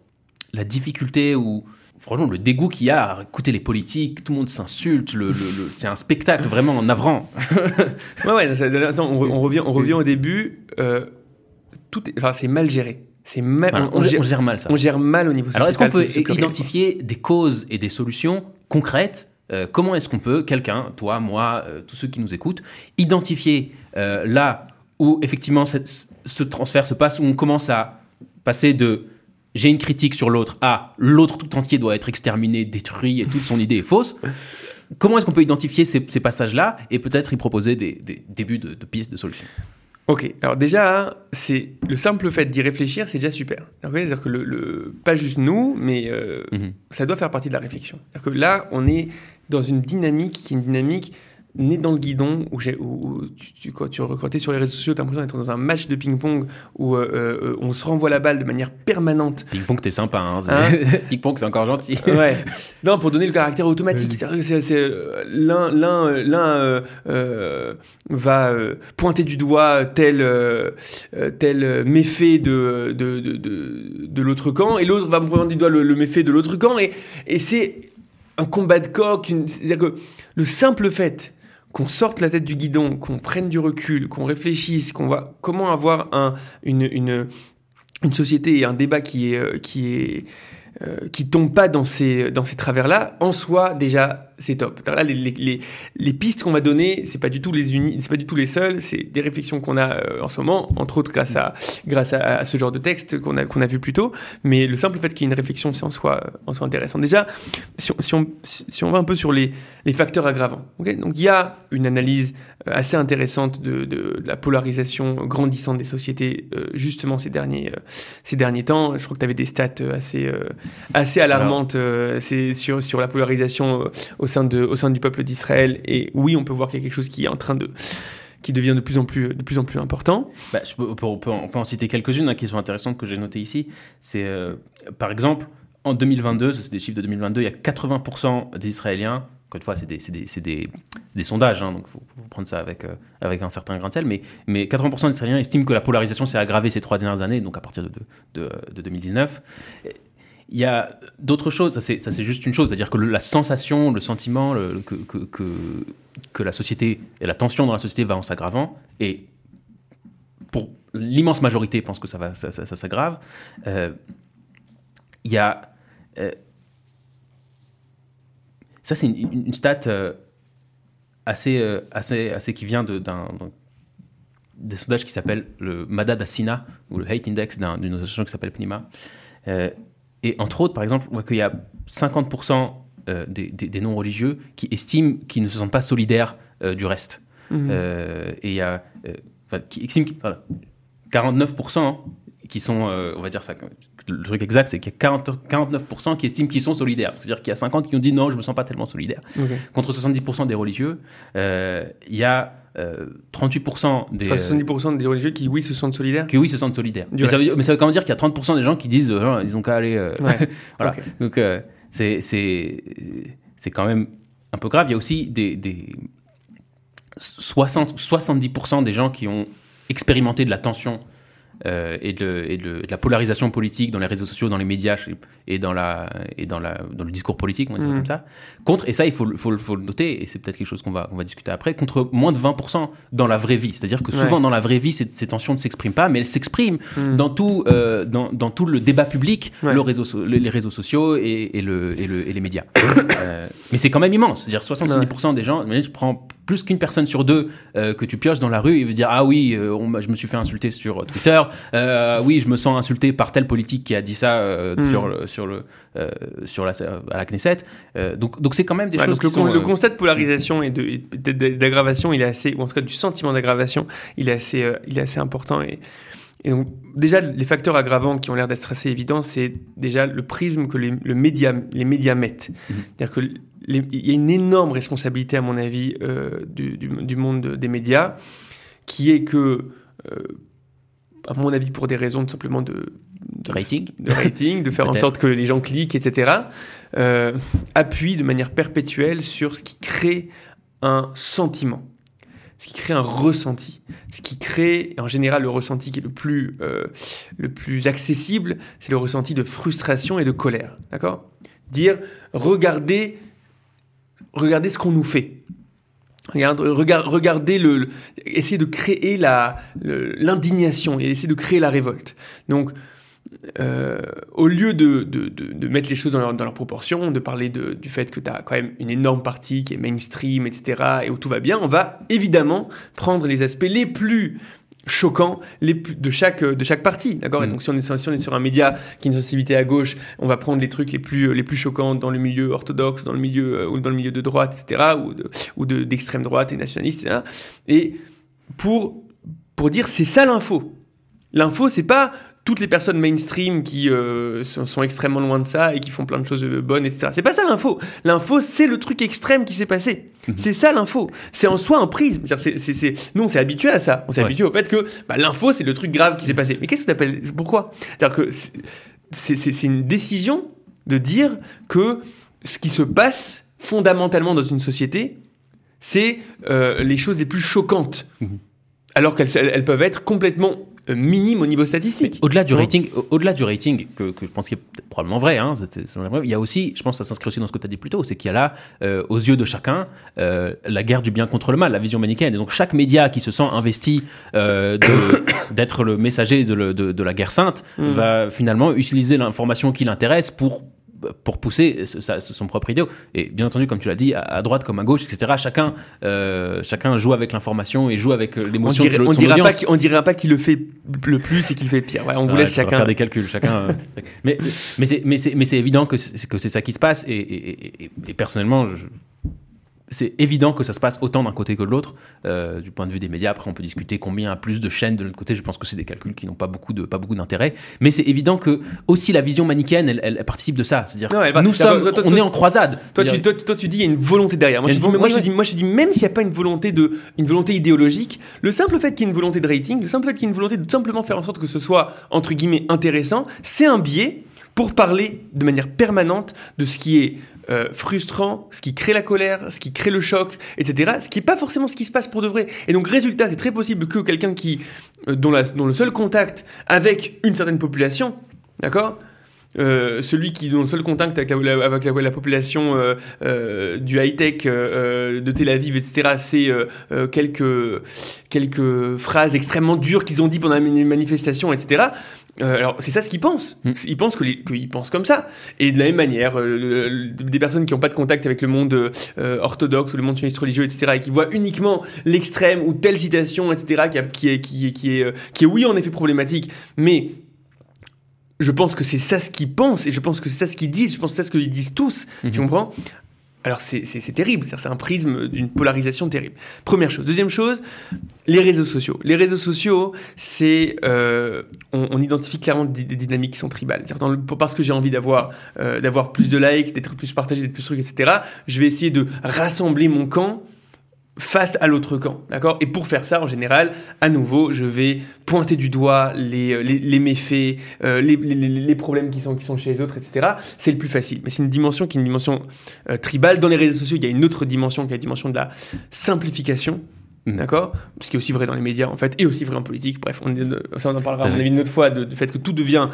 Speaker 2: la difficulté ou franchement le dégoût qu'il y a à écouter les politiques, tout le monde s'insulte, le, le- le- c'est un spectacle vraiment navrant.
Speaker 1: Ouais, ouais, ça- on, re- on revient, on revient au début. euh, tout est, enfin, c'est mal géré. C'est mal,
Speaker 2: Voilà,
Speaker 1: on, on gère,
Speaker 2: on gère mal ça.
Speaker 1: on gère mal au niveau
Speaker 2: Alors, est-ce qu'on
Speaker 1: sociétal
Speaker 2: peut
Speaker 1: ce- ce pluriel.
Speaker 2: identifier des causes et des solutions concrètes Euh, Comment est-ce qu'on peut, quelqu'un, toi, moi, euh, tous ceux qui nous écoutent, identifier euh, là où effectivement cette- ce transfert se passe, où on commence à passer de j'ai une critique sur l'autre à l'autre tout entier doit être exterminé, détruit et toute son idée est fausse Comment est-ce qu'on peut identifier ces, ces passages-là et peut-être y proposer des, des débuts de, de pistes de solutions?
Speaker 1: Ok, alors déjà, hein, c'est le simple fait d'y réfléchir, c'est déjà super. C'est-à-dire que le, le- pas juste nous, mais euh,
Speaker 2: Mhm.
Speaker 1: ça doit faire partie de la réflexion. C'est-à-dire que là, on est dans une dynamique qui est une dynamique née dans le guidon, où, j'ai- où- où tu, tu, quand tu t'es sur les réseaux sociaux, tu as l'impression d'être dans un match de ping-pong où euh, euh, on se renvoie la balle de manière permanente.
Speaker 2: Ping-pong, t'es sympa. Hein,
Speaker 1: Hein
Speaker 2: Ping-pong, c'est encore gentil.
Speaker 1: ouais. Non, pour donner le caractère automatique. C'est-à-dire que c'est- euh, L'un, l'un, euh, l'un euh, euh, va euh, pointer du doigt tel, tel méfait de, de, de, de, de l'autre camp, et l'autre va pointer du doigt le, le méfait de l'autre camp, et, et c'est un combat de coq. une- C'est-à-dire que le simple fait qu'on sorte la tête du guidon, qu'on prenne du recul, qu'on réfléchisse, qu'on va comment avoir un, une, une, une société et un débat qui est, euh, qui est euh, qui tombe pas dans ces dans ces travers là en soi déjà c'est top. Là les, les, les, pistes qu'on va donner c'est pas du tout les unis c'est pas du tout les seuls c'est des réflexions qu'on a euh, en ce moment entre autres grâce à grâce à, à ce genre de texte qu'on a qu'on a vu plus tôt. Mais le simple fait qu'il y ait une réflexion c'est en soi en soi intéressant. Déjà si on, si on si on va un peu sur les les facteurs aggravants ok? Donc il y a une analyse euh, assez intéressante de, de, de la polarisation grandissante des sociétés euh, justement ces derniers euh, ces derniers temps. Je crois que tu avais des stats assez assez alarmantes c'est sur sur la polarisation euh, au sein de au sein du peuple d'Israël et oui on peut voir qu'il y a quelque chose qui est en train de qui devient de plus en plus de plus en plus important
Speaker 2: Bah, on, peut, en- citer quelques-unes hein, qui sont intéressantes que j'ai notées ici. C'est euh, par exemple en 2022, ça, c'est des chiffres de 2022, il y a 80% des Israéliens. Encore une fois, c'est des, des, des, des sondages, hein, donc il faut, prendre ça avec, euh, avec un certain grain de sel. Mais, mais 80% des Israéliens estiment que la polarisation s'est aggravée ces trois dernières années, donc à partir de, de, de 2019. Il y a d'autres choses, ça c'est, juste une chose, c'est-à-dire que la sensation, le sentiment que, que, que, la société et la tension dans la société va en s'aggravant, et pour l'immense majorité pense que ça, va, ça, ça- s'aggrave, euh, il y a. euh, ça, c'est une, une- stat euh, assez, assez, assez qui vient d'un. des sondages qui s'appelle le Madad Asina, ou le Hate Index d'un- d'une association qui s'appelle PNIMA. Et entre autres, par exemple, on voit qu'il y a 50% euh, des, des- des non-religieux qui estiment qu'ils ne se sentent pas solidaires euh, du reste.
Speaker 1: Mhm.
Speaker 2: Euh, et il y a. qui estiment. que- voilà, 49% qui sont. on va dire ça. Le truc exact, c'est qu'il y a 40 49% qui estiment qu'ils sont solidaires. C'est-à-dire qu'il y a 50 qui ont dit non, je me sens pas tellement solidaire.
Speaker 1: Ok.
Speaker 2: Contre 70% des religieux, euh, il y a euh, 38% des.
Speaker 1: Enfin,
Speaker 2: euh,
Speaker 1: 70% des religieux qui oui se sentent solidaires
Speaker 2: qui oui se sentent solidaires. Mais ça, veut,
Speaker 1: reste.
Speaker 2: dire- mais ça veut quand même dire qu'il y a 30% des gens qui disent euh, Non, ils ont qu'à aller. euh,
Speaker 1: Ouais.
Speaker 2: voilà. Donc c'est c'est c'est quand même un peu grave. Il y a aussi des, des 60 70% des gens qui ont expérimenté de la tension euh, et, de, et de- de la polarisation politique dans les réseaux sociaux, dans les médias et dans, la, et dans, la, dans le discours politique, on va dire
Speaker 1: Mhm.
Speaker 2: comme ça. Contre, et ça, il faut, le- faut, le- faut le noter, et c'est peut-être quelque chose qu'on va, discuter après, contre moins de 20% dans la vraie vie. C'est-à-dire que souvent,
Speaker 1: Ouais.
Speaker 2: dans la vraie vie, ces, ces tensions ne s'expriment pas, mais elles s'expriment
Speaker 1: Mhm.
Speaker 2: dans, tout, euh, dans, dans tout le débat public,
Speaker 1: Ouais.
Speaker 2: le réseau so- les, réseaux sociaux et, et le, et, le, et les médias. Euh, mais c'est quand même immense. C'est-à-dire 70% des gens, mais je prends plus qu'une personne sur deux euh, que tu pioches dans la rue et veut dire Ah oui, euh, on je me suis fait insulter sur Twitter. Euh, oui, je me sens insulté par tel politique qui a dit ça euh,
Speaker 1: Mm.
Speaker 2: sur, le, sur, le, sur la, à la Knesset. Donc donc c'est quand même des
Speaker 1: Ouais,
Speaker 2: choses
Speaker 1: le,
Speaker 2: qui
Speaker 1: con-
Speaker 2: sont,
Speaker 1: le constat de polarisation et de- d'aggravation, il est assez, ou en tout cas du sentiment d'aggravation, il est assez, il est assez important. Et, et donc, déjà, les facteurs aggravants qui ont l'air d'être assez évidents, c'est déjà le prisme que les, le média, les médias mettent.
Speaker 2: Mhm.
Speaker 1: C'est-à-dire que les- il y a une énorme responsabilité, à mon avis, euh, du, du- du monde de- des médias, qui est que, euh, à mon avis, pour des raisons tout simplement de,
Speaker 2: de rating.
Speaker 1: de rating, de faire en sorte que les gens cliquent, etc., euh, appuie de manière perpétuelle sur ce qui crée un sentiment. Ce qui crée un ressenti. Ce qui crée, en général, le ressenti qui est le plus, euh, le plus accessible, c'est le ressenti de frustration et de colère. D'accord? Dire, regardez, regardez ce qu'on nous fait. Regarde, regardez le, essayer de créer l'indignation et essayer de créer la révolte. Donc euh, au lieu de, de, de, de, mettre les choses dans leur, dans leur proportion, de parler du fait que tu as quand même une énorme partie qui est mainstream, etc., et où tout va bien, on va évidemment prendre les aspects les plus choquants les plus, de chaque de chaque partie d'accord? Et mm. donc si on, est sur, si on est sur un média qui a une sensibilité à gauche on va prendre les trucs les plus les plus choquants dans le milieu orthodoxe dans le milieu euh, ou dans le milieu de droite etc ou de ou d'extrême droite et nationaliste etc. et pour pour dire c'est ça l'info l'info c'est pas toutes les personnes mainstream qui euh, sont, extrêmement loin de ça et qui font plein de choses euh, bonnes, etc. C'est pas ça l'info. L'info, c'est le truc extrême qui s'est passé. Mhm. C'est ça l'info. C'est en soi un prisme. C'est, c'est, c'est... Nous, on s'est habitué à ça. On s'est habitué au fait que bah, l'info, c'est le truc grave qui s'est passé. Mais qu'est-ce que tu appelles Pourquoi? C'est-à-dire que c'est, c'est, une décision de dire que ce qui se passe fondamentalement dans une société, c'est euh, les choses les plus choquantes. Mhm. Alors qu'elles elles peuvent être complètement minime au niveau statistique.
Speaker 2: Au-delà du rating, au-delà du rating, que, que je pense qu'il est probablement vrai, hein, il y a aussi, je pense que ça s'inscrit aussi dans ce que tu as dit plus tôt, c'est qu'il y a là, euh, aux yeux de chacun, euh, la guerre du bien contre le mal, la vision manichéenne. Et donc chaque média qui se sent investi d'être le messager de, de, de, la guerre sainte mm. va finalement utiliser l'information qui l'intéresse pour pour pousser son propre idéal. Et bien entendu, comme tu l'as dit, à, droite comme à gauche, etc., chacun, euh, chacun joue avec l'information et joue avec euh, l'émotion
Speaker 1: de On dirait pas on dirait pas qu'il le fait le plus et qu'il fait pire. on vous laisse chacun
Speaker 2: faire des calculs. Chacun. Euh, mais mais c'est évident que c'est ça qui se passe. Et, et, et personnellement, je, c'est évident que ça se passe autant d'un côté que de l'autre. Euh, du point de vue des médias, après, on peut discuter combien a plus de chaînes de l'autre côté. Je pense que c'est des calculs qui n'ont pas beaucoup de pas beaucoup d'intérêt. Mais c'est évident que aussi la vision manichéenne, elle, participe de ça. C'est-à-dire, nous sommes, on est en croisade.
Speaker 1: Toi, tu, toi, tu dis il y a une volonté derrière. Moi, je, moi, je te dis, moi, je dis, même s'il n'y a pas une volonté de, une volonté idéologique, le simple fait qu'il y ait une volonté de rating, le simple fait qu'il y ait une volonté de simplement faire en sorte que ce soit entre guillemets intéressant, c'est un biais pour parler de manière permanente de ce qui est euh, frustrant, ce qui crée la colère, ce qui crée le choc, etc. Ce qui n'est pas forcément ce qui se passe pour de vrai. Et donc, résultat, c'est très possible que quelqu'un qui, euh, dont, le seul contact avec une certaine population, d'accord euh, celui qui dont le seul contact avec la, avec la, population euh, euh, du high tech euh, de Tel Aviv, etc. C'est quelques quelques phrases extrêmement dures qu'ils ont dit pendant une manifestation, etc. alors c'est ça ce qu'ils pensent. Mm. Ils pensent qu'ils pensent comme ça. Et de la même manière, des personnes qui n'ont pas de contact avec le monde orthodoxe ou le monde sioniste religieux, etc. et qui voient uniquement l'extrême ou telle citation, etc. qui, est qui est qui est qui est oui en effet problématique, mais je pense que c'est ça ce qu'ils pensent et je pense que c'est ça ce qu'ils disent, je pense que c'est ça ce qu'ils disent tous, tu mhm. comprends? Alors c'est terrible, c'est un prisme d'une polarisation terrible. Première chose. Deuxième chose, les réseaux sociaux. Les réseaux sociaux, c'est euh, on, identifie clairement des, dynamiques qui sont tribales. Dans le, parce que j'ai envie d'avoir euh, d'avoir plus de likes, d'être plus partagé, d'être plus trucs, etc. Je vais essayer de rassembler mon camp face à l'autre camp, d'accord? Et pour faire ça, en général, à nouveau, je vais pointer du doigt les, euh, les, les méfaits, euh, les, les, problèmes qui sont, qui sont chez les autres, etc. C'est le plus facile. Mais c'est une dimension qui est une dimension euh, tribale. Dans les réseaux sociaux, il y a une autre dimension qui est la dimension de la simplification. Mmh. D'accord? Ce qui est aussi vrai dans les médias, en fait, et aussi vrai en politique. Bref, on, ça, on en parlera, à mon avis, une autre fois, du fait que tout devient,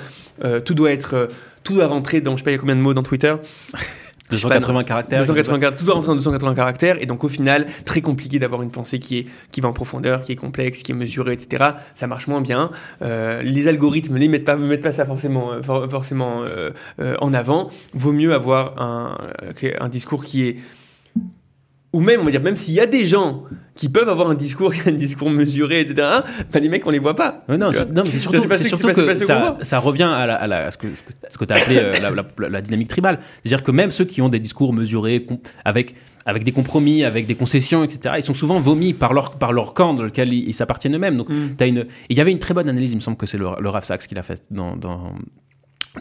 Speaker 1: tout doit être, tout doit rentrer dans, je sais pas, il y a combien de mots dans Twitter?
Speaker 2: 280 caractères.
Speaker 1: 280, tout doit rentrer en 280 caractères, et donc au final, très compliqué d'avoir une pensée qui, est, qui va en profondeur, qui est complexe, qui est mesurée, etc. Ça marche moins bien. Euh, les algorithmes ne mettent pas, mettent pas ça forcément, euh, forcément euh, euh, en avant. Vaut mieux avoir un, un discours qui est ou même, on va dire, même s'il y a des gens qui peuvent avoir un discours, un discours mesuré, etc., ben les mecs, on les voit pas.
Speaker 2: non, non, mais c'est surtout, que, ça, ça, revient à, la, à, la, à ce que, ce que tu as appelé euh, la, la, dynamique tribale. C'est-à-dire que même ceux qui ont des discours mesurés, avec, avec des compromis, avec des concessions, etc., ils sont souvent vomis par leur, par leur camp dans lequel ils s'appartiennent eux-mêmes. Donc, mm. une... il y avait une très bonne analyse, il me semble que c'est le, le Rav Sachs qui l'a fait dans, dans,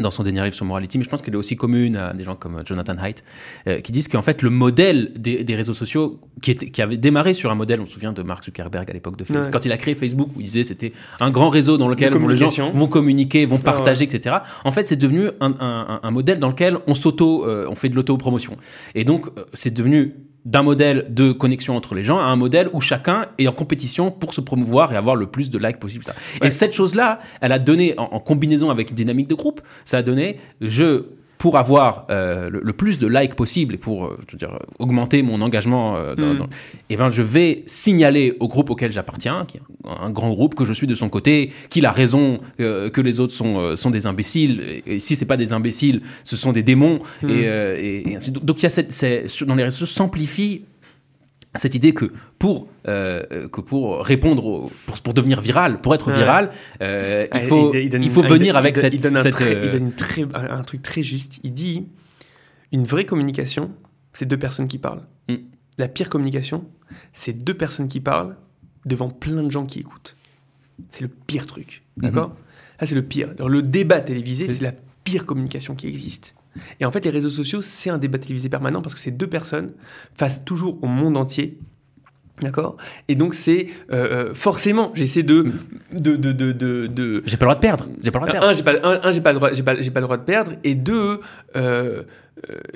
Speaker 2: dans son dernier livre sur Morality, mais je pense qu'elle est aussi commune à des gens comme Jonathan Haidt, euh, qui disent qu'en fait le modèle des, des réseaux sociaux, qui, était, qui, avait démarré sur un modèle, on se souvient de Mark Zuckerberg à l'époque de Facebook, quand il a créé Facebook, où il disait c'était un grand réseau dans lequel les gens vont communiquer, vont partager, etc. En fait, c'est devenu un, un, un, modèle dans lequel on s'auto, euh, on fait de l'auto-promotion. Et donc, euh, c'est devenu d'un modèle de connexion entre les gens à un modèle où chacun est en compétition pour se promouvoir et avoir le plus de likes possible. Et cette chose-là, elle a donné, en, en, combinaison avec une dynamique de groupe, ça a donné, je pour avoir euh, le, plus de likes possible et pour euh, je veux dire, augmenter mon engagement, euh, dans, mm. eh ben, je vais signaler au groupe auquel j'appartiens, qui est un, grand groupe, que je suis de son côté, qu'il a raison, que les autres sont, sont des imbéciles. Et, si c'est pas des imbéciles, ce sont des démons. Mm. Et, Donc y a cette, dans les réseaux s'amplifie cette idée que pour, euh, que pour répondre, pour, pour, devenir viral, pour être viral, euh, il faut, il, faut venir avec cette... Il donne, un,
Speaker 1: très, un, truc très juste. Il dit, une vraie communication, c'est deux personnes qui parlent. Mm. La pire communication, c'est deux personnes qui parlent devant plein de gens qui écoutent. C'est le pire truc. Mm-hmm. D'accord? Ça, c'est le pire. Alors, le débat télévisé, c'est la pire communication qui existe. Et en fait, les réseaux sociaux, c'est un débat télévisé permanent parce que ces deux personnes face toujours au monde entier. D'accord? Et donc, c'est euh, euh, forcément, j'essaie de. de, de, de, de,
Speaker 2: J'ai pas le droit de perdre. J'ai pas le droit de perdre.
Speaker 1: Un, j'ai pas, un, j'ai pas, le droit, j'ai pas, j'ai pas le droit de perdre. Et deux, euh,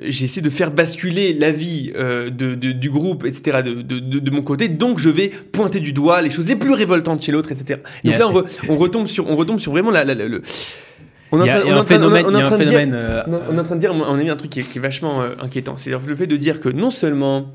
Speaker 1: j'essaie de faire basculer la vie de, du groupe, etc., de, de, mon côté. Donc, je vais pointer du doigt les choses les plus révoltantes chez l'autre, etc. donc là, on, on, retombe sur, on retombe sur vraiment la, la, le
Speaker 2: on est en train
Speaker 1: de dire, on a mis un truc qui est, vachement euh, inquiétant. C'est le fait de dire que non seulement,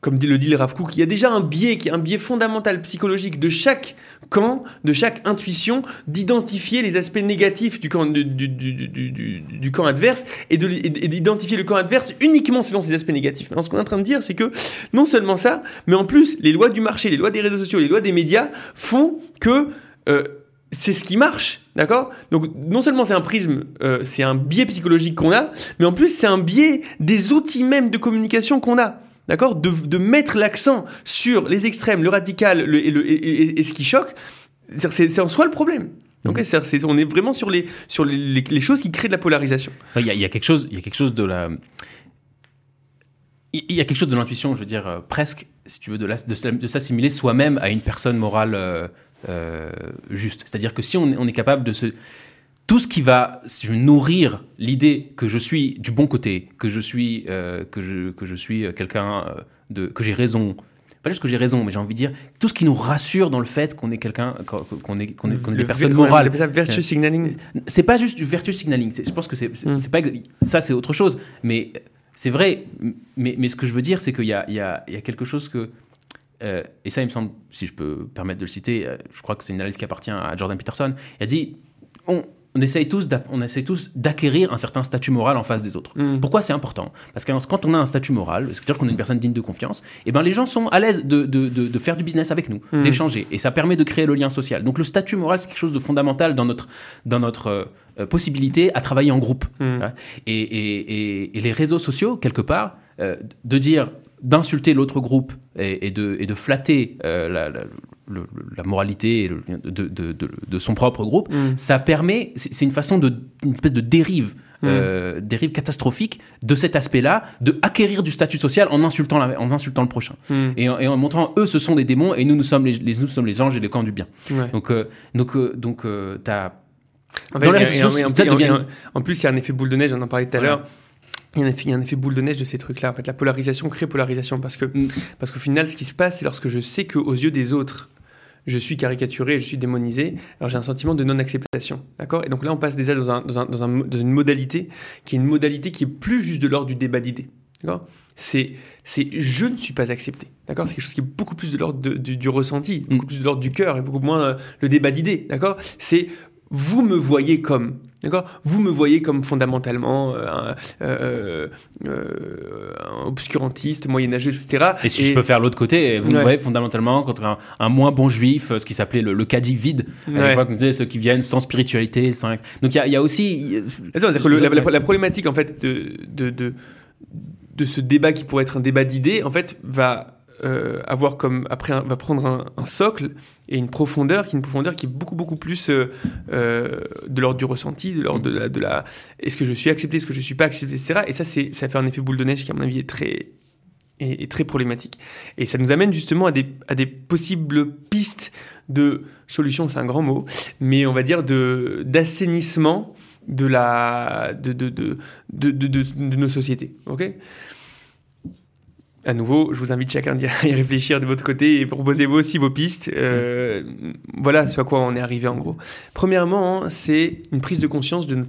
Speaker 1: comme dit le dit le Rav il y a déjà un biais qui est un biais fondamental psychologique de chaque camp, de chaque intuition, d'identifier les aspects négatifs du camp, du, du, du, camp adverse et d'identifier le camp adverse uniquement selon ces aspects négatifs. ce qu'on est en train de dire, c'est que non seulement ça, mais en plus, les lois du marché, les lois des réseaux sociaux, les lois des médias font que euh, c'est ce qui marche, d'accord? Donc non seulement c'est un prisme, euh, c'est un biais psychologique qu'on a, mais en plus c'est un biais des outils même de communication qu'on a. D'accord? De, mettre l'accent sur les extrêmes, le radical et, ce qui choque, c'est en soi le problème. Donc, mmh. on est vraiment sur, les, sur les, choses qui créent de la polarisation.
Speaker 2: Il y a, quelque, chose, il y a quelque chose de la. Il y a quelque chose de l'intuition, je veux dire, euh, presque, si tu veux, de, de, s'assimiler soi-même à une personne morale. Euh, euh, juste. C'est-à-dire que si on, est capable de se... Tout ce qui va nourrir l'idée que je suis du bon côté, que je suis, euh, que je, que je suis quelqu'un euh, de... que j'ai raison, pas juste que j'ai raison, mais j'ai envie de dire tout ce qui nous rassure dans le fait qu'on est quelqu'un, qu'on est, qu'on est, est des personnes morales.
Speaker 1: Virtue signaling.
Speaker 2: C'est pas juste du virtue signaling. Je pense que c'est, mm. c'est, pas ça, c'est autre chose. Mais c'est vrai. Mais, mais ce que je veux dire, c'est qu'il y a, il y, a, il y a quelque chose que euh, et ça, il me semble, si je peux permettre de le citer, euh, je crois que c'est une analyse qui appartient à Jordan Peterson. Il a dit on, on essaye tous, on essaye tous d'acquérir un certain statut moral en face des autres. Mm. Pourquoi c'est important? Parce que quand on a un statut moral, c'est-à-dire qu'on est une personne digne de confiance, et eh ben les gens sont à l'aise de, de, de, faire du business avec nous, mm. d'échanger, et ça permet de créer le lien social. Donc le statut moral, c'est quelque chose de fondamental dans notre, dans notre euh, possibilité à travailler en groupe. Mm. Et, et, et, les réseaux sociaux, quelque part, de dire d'insulter l'autre groupe et, de, et, de, flatter euh, la, la, moralité de, de, son propre groupe, mm. ça permet, c'est une façon de, une espèce de dérive, mm. euh, dérive catastrophique de cet aspect-là, de acquérir du statut social en insultant, en insultant le prochain. Mm. Et, en, montrant, eux, ce sont des démons et nous, nous sommes les, nous sommes les anges et les camps du bien. Donc, euh, donc, donc tu as...
Speaker 1: En, en, plus, il y a un effet boule de neige, j'en en parlais tout à l'heure il y, a un effet, un effet boule de neige de ces trucs-là. En fait, la polarisation crée polarisation parce que, mm. parce qu'au final, ce qui se passe, c'est lorsque je sais qu'aux yeux des autres, je suis caricaturé, je suis démonisé, alors j'ai un sentiment de non-acceptation. D'accord? Et donc là, on passe déjà dans, un, dans, un, dans, un, dans, une modalité qui est une modalité qui est plus juste de l'ordre du débat d'idées. D'accord? C'est, c'est je ne suis pas accepté. D'accord? C'est quelque chose qui est beaucoup plus de l'ordre du, du, ressenti, beaucoup mm. plus de l'ordre du cœur et beaucoup moins euh, le débat d'idées. D'accord? C'est vous me voyez comme. D'accord? Vous me voyez comme fondamentalement euh, euh, euh, un, obscurantiste, moyenâgeux, etc.
Speaker 2: Et si je peux faire l'autre côté, vous me voyez fondamentalement contre un, moins bon juif, ce qui s'appelait le, le caddie vide, à ouais. ceux qui viennent sans spiritualité. Sans... Donc il y a, y a, aussi...
Speaker 1: Attends, la, problématique en fait de, de, de, de ce débat qui pourrait être un débat d'idées, en fait, va euh, avoir comme après va prendre un, socle et une profondeur qui est une profondeur qui est beaucoup beaucoup plus euh, euh, de l'ordre du ressenti de l'ordre de la, est-ce que je suis accepté est-ce que je suis pas accepté etc et ça c'est ça fait un effet boule de neige qui à mon avis est très est, très problématique. Et ça nous amène justement à des à des possibles pistes de solution c'est un grand mot mais on va dire de d'assainissement de la de, de, de, de nos sociétés ok? À nouveau, je vous invite chacun à y réfléchir de votre côté et proposez-vous aussi vos pistes. Euh, voilà ce à quoi on est arrivé en gros. Premièrement, c'est une prise de conscience de,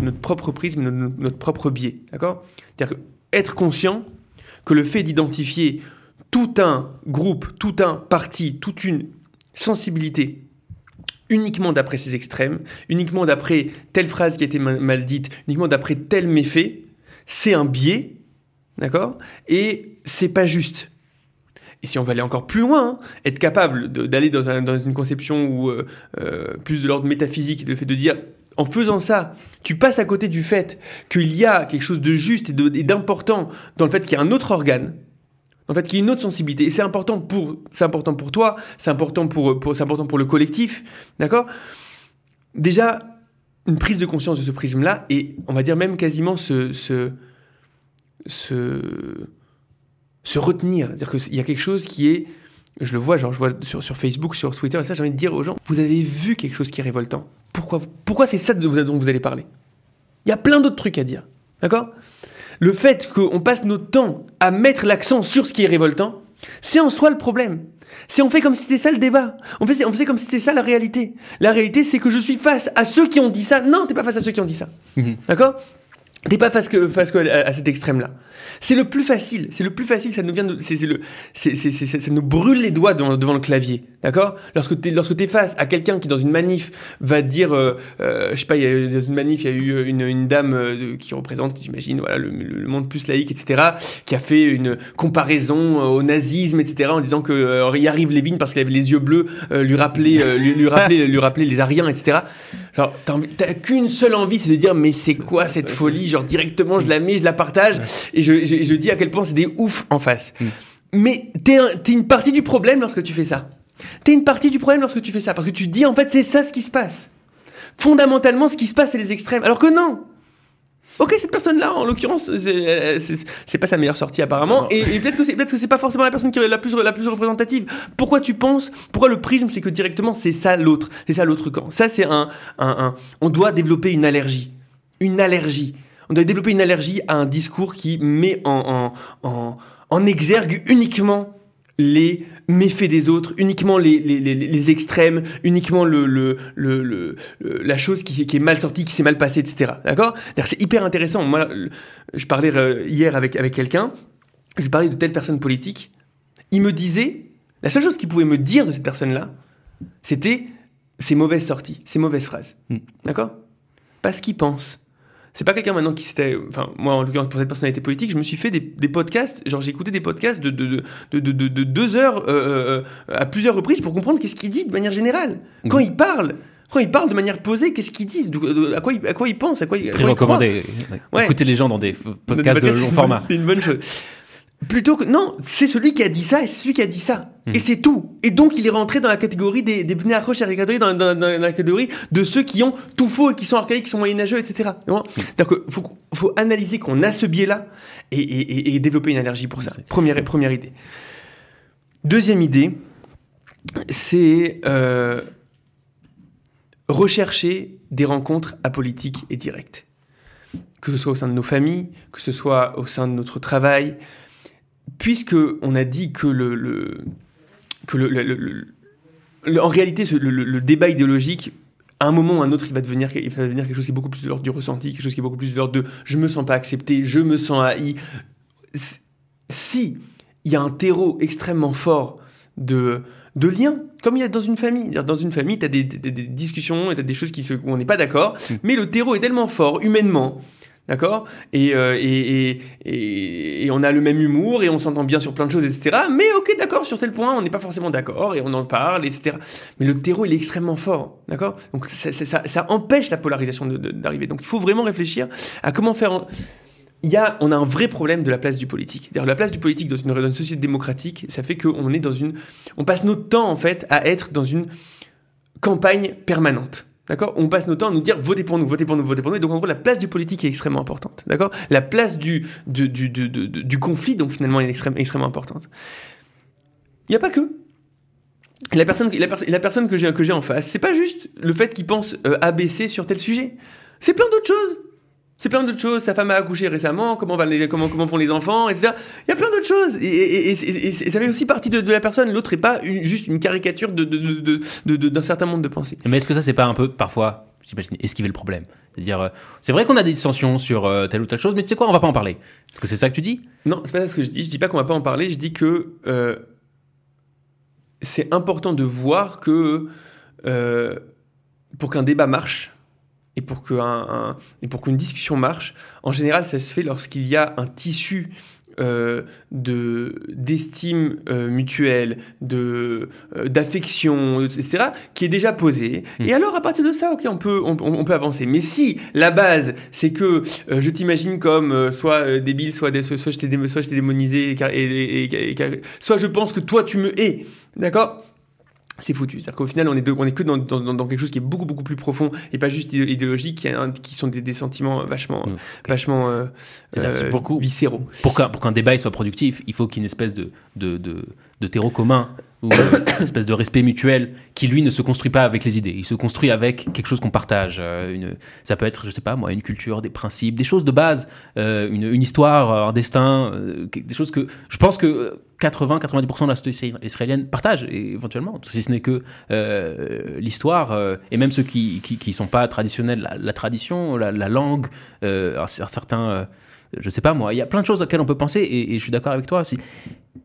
Speaker 1: notre propre prisme, de notre propre biais. D'accord? C'est-à-dire être conscient que le fait d'identifier tout un groupe, tout un parti, toute une sensibilité uniquement d'après ces extrêmes, uniquement d'après telle phrase qui a été mal dite, uniquement d'après tel méfait, c'est un biais D'accord? Et c'est pas juste. Et si on veut aller encore plus loin, être capable d'aller dans, une conception où, euh, euh, plus de l'ordre métaphysique, le fait de dire, en faisant ça, tu passes à côté du fait qu'il y a quelque chose de juste et d'important dans le fait qu'il y a un autre organe, en fait, qu'il y a une autre sensibilité. Et c'est important pour, important pour toi, c'est important pour, important pour le collectif, d'accord? Déjà, une prise de conscience de ce prisme-là, et on va dire même quasiment ce se, se retenir. C'est-à-dire qu'il y a quelque chose qui est. Je le vois, genre, je vois sur, sur Facebook, sur Twitter, et ça, j'ai envie de dire aux gens vous avez vu quelque chose qui est révoltant. Pourquoi, pourquoi c'est ça dont vous allez parler? Il y a plein d'autres trucs à dire. D'accord? Le fait qu'on passe notre temps à mettre l'accent sur ce qui est révoltant, c'est en soi le problème. C'est on fait comme si c'était ça le débat. On fait, on fait comme si c'était ça la réalité. La réalité, c'est que je suis face à ceux qui ont dit ça. Non, t'es pas face à ceux qui ont dit ça. Mhm. D'accord? T'es pas face que, face que à, cet extrême-là. C'est le plus facile. C'est le plus facile. Ça nous vient de, c'est, le, c'est, c'est, ça nous brûle les doigts devant, devant le clavier. D'accord? Lorsque t'es, lorsque t'es face à quelqu'un qui dans une manif va dire, euh, euh, je sais pas, il y a, dans une manif, il y a eu une, une dame euh, qui représente, j'imagine, voilà, le, le, monde plus laïque, etc., qui a fait une comparaison au nazisme, etc., en disant que y arrive Lévin parce qu'il avait les yeux bleus, lui rappeler, lui, lui rappeler, lui rappeler les Ariens, etc. Alors, t'as qu'une seule envie, c'est de dire, mais c'est quoi cette folie? Genre, directement, je la mets, je la partage, et je, je, dis à quel point c'est des ouf en face. Mm. Mais t'es es une partie du problème lorsque tu fais ça. T'es une partie du problème lorsque tu fais ça, parce que tu dis, en fait, c'est ça ce qui se passe. Fondamentalement, ce qui se passe, c'est les extrêmes. Alors que non Ok, cette personne-là, en l'occurrence, c'est pas sa meilleure sortie apparemment, et, peut-être que c'est peut-être que c'est pas forcément la personne qui est la plus la plus représentative. Pourquoi tu penses Pourquoi le prisme, c'est que directement c'est ça l'autre, c'est ça l'autre camp? Ça c'est un, un, un, on doit développer une allergie, une allergie. On doit développer une allergie à un discours qui met en, en, en, en exergue uniquement les méfaits des autres, uniquement les, les, les, les extrêmes, uniquement le, le, le, la chose qui, qui, est mal sortie, qui s'est mal passée, etc. D'accord? C'est hyper intéressant. Moi, je parlais euh, hier avec, avec quelqu'un, je lui parlais de telle personne politique. Il me disait, la seule chose qu'il pouvait me dire de cette personne-là, c'était ses mauvaises sorties, ses mauvaises phrases. Hmm. D'accord? Pas ce qu'il pense, c'est pas quelqu'un maintenant qui s'était. Enfin, moi, en l'occurrence, pour cette personnalité politique, je me suis fait des, des podcasts. Genre, j'ai écouté des podcasts de, de, de, de, de deux heures euh, euh, à plusieurs reprises pour comprendre qu'est-ce qu'il dit de manière générale. Quand il parle. Quand il parle de manière posée, qu'est-ce qu'il dit? À quoi, il, à quoi il pense? À quoi il,
Speaker 2: Très recommandé. Écouter les gens dans des podcasts de, long format.
Speaker 1: C'est une bonne chose. Plutôt que non, c'est celui qui a dit ça et c'est celui qui a dit ça. Hmm. Et c'est tout. Et donc il est rentré dans la catégorie des des accroches à la dans, dans, dans, la catégorie de ceux qui ont tout faux et qui sont archaïques, qui sont moyenâgeux, etc. Donc faut faut analyser qu'on a ce biais-là et, et, et, développer une allergie pour ça. Première première idée. Deuxième idée, c'est euh, rechercher des rencontres apolitiques et directes. Que ce soit au sein de nos familles, que ce soit au sein de notre travail, puisque on a dit que le, que le, en réalité le, débat idéologique à un moment ou à un autre, il va devenir, il va devenir quelque chose qui est beaucoup plus de l'ordre du ressenti, quelque chose qui est beaucoup plus de l'ordre de je me sens pas accepté, je me sens haï. Si il y a un terreau extrêmement fort de, de liens, comme il y a dans une famille. Dans une famille, tu as des, discussions et tu as des choses qui se, où on n'est pas d'accord, mmh. mais le terreau est tellement fort, humainement, D'accord? Euh, et, et, et, on a le même humour et on s'entend bien sur plein de choses, etc. Mais ok, d'accord, sur tel point, on n'est pas forcément d'accord et on en parle, etc. Mais le terreau, il est extrêmement fort. D'accord? Donc ça, ça, ça, empêche la polarisation d'arriver. Donc il faut vraiment réfléchir à comment faire. Il y a, on a un vrai problème de la place du politique. D'ailleurs, la place du politique dans une, dans une société démocratique, ça fait qu'on est dans une. On passe notre temps, en fait, à être dans une campagne permanente. D'accord? On passe notre temps à nous dire votez pour nous, votez pour nous, votez pour nous. Donc en gros, la place du politique est extrêmement importante. D'accord? La place du, du, du, du, conflit, donc finalement, est extrêmement, extrêmement importante. Il n'y a pas que. La personne, la, la personne que j'ai que j'ai en face, c'est pas juste le fait qu'il pense euh, ABC sur tel sujet. C'est plein d'autres choses. C'est plein d'autres choses. Sa femme a accouché récemment. Comment, va les, comment, comment font les enfants, etc. Il y a plein d'autres choses. Et, et, et, et, ça fait aussi partie de, de la personne. L'autre est pas une, juste une caricature d'un de, de, de, certain monde de pensée.
Speaker 2: Mais est-ce que ça, c'est pas un peu, parfois, j'imagine, esquiver le problème? C'est-à-dire, euh, c'est vrai qu'on a des dissensions sur euh, telle ou telle chose, mais tu sais quoi, on va pas en parler. Est-ce que c'est ça que tu dis?
Speaker 1: Non, c'est pas ce que je dis. Je dis pas qu'on va pas en parler. Je dis que euh, c'est important de voir que pour qu'un débat marche, et pour qu'un et pour qu'une discussion marche, en général, ça se fait lorsqu'il y a un tissu euh, de d'estime euh, mutuelle, de euh, d'affection, etc., qui est déjà posé. Hmm. Et alors à partir de ça, ok, on peut on, on peut avancer. Mais si la base c'est que euh, je t'imagine comme euh, soit débile, soit, soit, soit je t'ai démonisé, et, et, et, soit je pense que toi tu me hais, d'accord? C'est foutu. C'est-à-dire qu'au final, on est, on est que dans, dans, dans, quelque chose qui est beaucoup, beaucoup plus profond et pas juste idéologique, qui, qui sont des, des, sentiments vachement, mmh. vachement euh,
Speaker 2: euh,
Speaker 1: pour viscéraux.
Speaker 2: Pour qu'un, pour qu'un débat soit productif, il faut qu'il y ait une espèce de, de, de, de terreau commun euh, une espèce de respect mutuel qui, lui, ne se construit pas avec les idées. Il se construit avec quelque chose qu'on partage. Euh, ça peut être, je sais pas moi, une culture, des principes, des choses de base, euh, une, histoire, un destin, des choses que je pense que 80-90% de la société israélienne partagent, éventuellement, si ce n'est que l'histoire, et même ceux qui ne sont pas traditionnels, la, tradition, la, la langue, un, certain je sais pas moi, il y a plein de choses auxquelles on peut penser et, je suis d'accord avec toi. Si,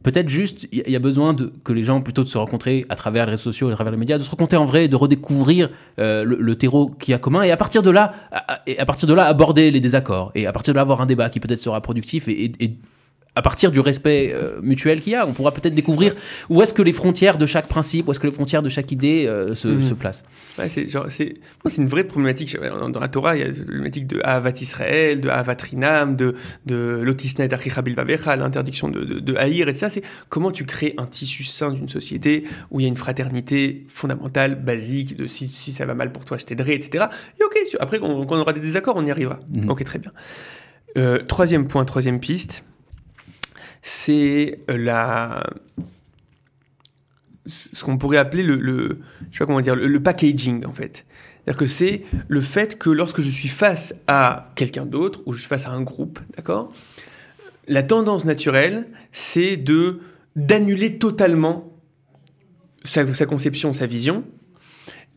Speaker 2: Peut-être juste, il y, a besoin de, que les gens, plutôt de se rencontrer à travers les réseaux sociaux, à travers les médias, de se rencontrer en vrai, de redécouvrir euh, le, terreau qui a commun, et à partir de là, à, partir de là, aborder les désaccords, et à partir de là, avoir un débat qui peut-être sera productif et, et à partir du respect euh, mutuel qu'il y a, on pourra peut-être découvrir où est-ce que les frontières de chaque principe, où est-ce que les frontières de chaque idée euh, se, mhm. se, placent.
Speaker 1: Ouais, c'est genre, c'est, c'est une vraie problématique. Dans la Torah, il y a la problématique de Ahavat Israël, de Ahavat Rinam, de, de Lotisnet l'interdiction de, de, de, haïr, et ça, c'est comment tu crées un tissu sain d'une société où il y a une fraternité fondamentale, basique, de si, si ça va mal pour toi, je t'aiderai, etc. Et ok, après, quand on, aura des désaccords, on y arrivera. Mhm. Ok, très bien. Euh, troisième point, troisième piste c'est la ce qu'on pourrait appeler le, le, je sais pas comment dire le, packaging en fait. C'est-à-dire que c'est le fait que lorsque je suis face à quelqu'un d'autre ou je suis face à un groupe, d'accord La tendance naturelle, c'est de d'annuler totalement sa, sa, conception, sa vision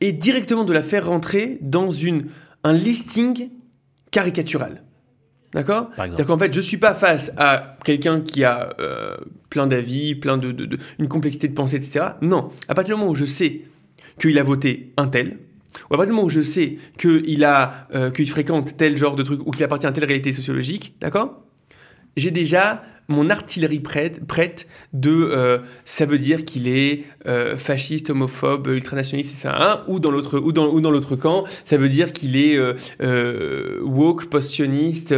Speaker 1: et directement de la faire rentrer dans une un listing caricatural. D'accord C'est-à-dire qu'en fait, je suis pas face à quelqu'un qui a euh, plein d'avis, plein de, de, une complexité de pensée, etc. Non. À partir du moment où je sais qu'il a voté un tel, ou à partir du moment où je sais qu'il a, euh, qu'il fréquente tel genre de truc, ou qu'il appartient à telle réalité sociologique, d'accord J'ai déjà mon artillerie prête, prête de euh, ça veut dire qu'il est euh, fasciste, homophobe, ultranationaliste, ça, hein, ou dans l'autre ou dans ou dans l'autre camp, ça veut dire qu'il est euh, woke, post-sioniste,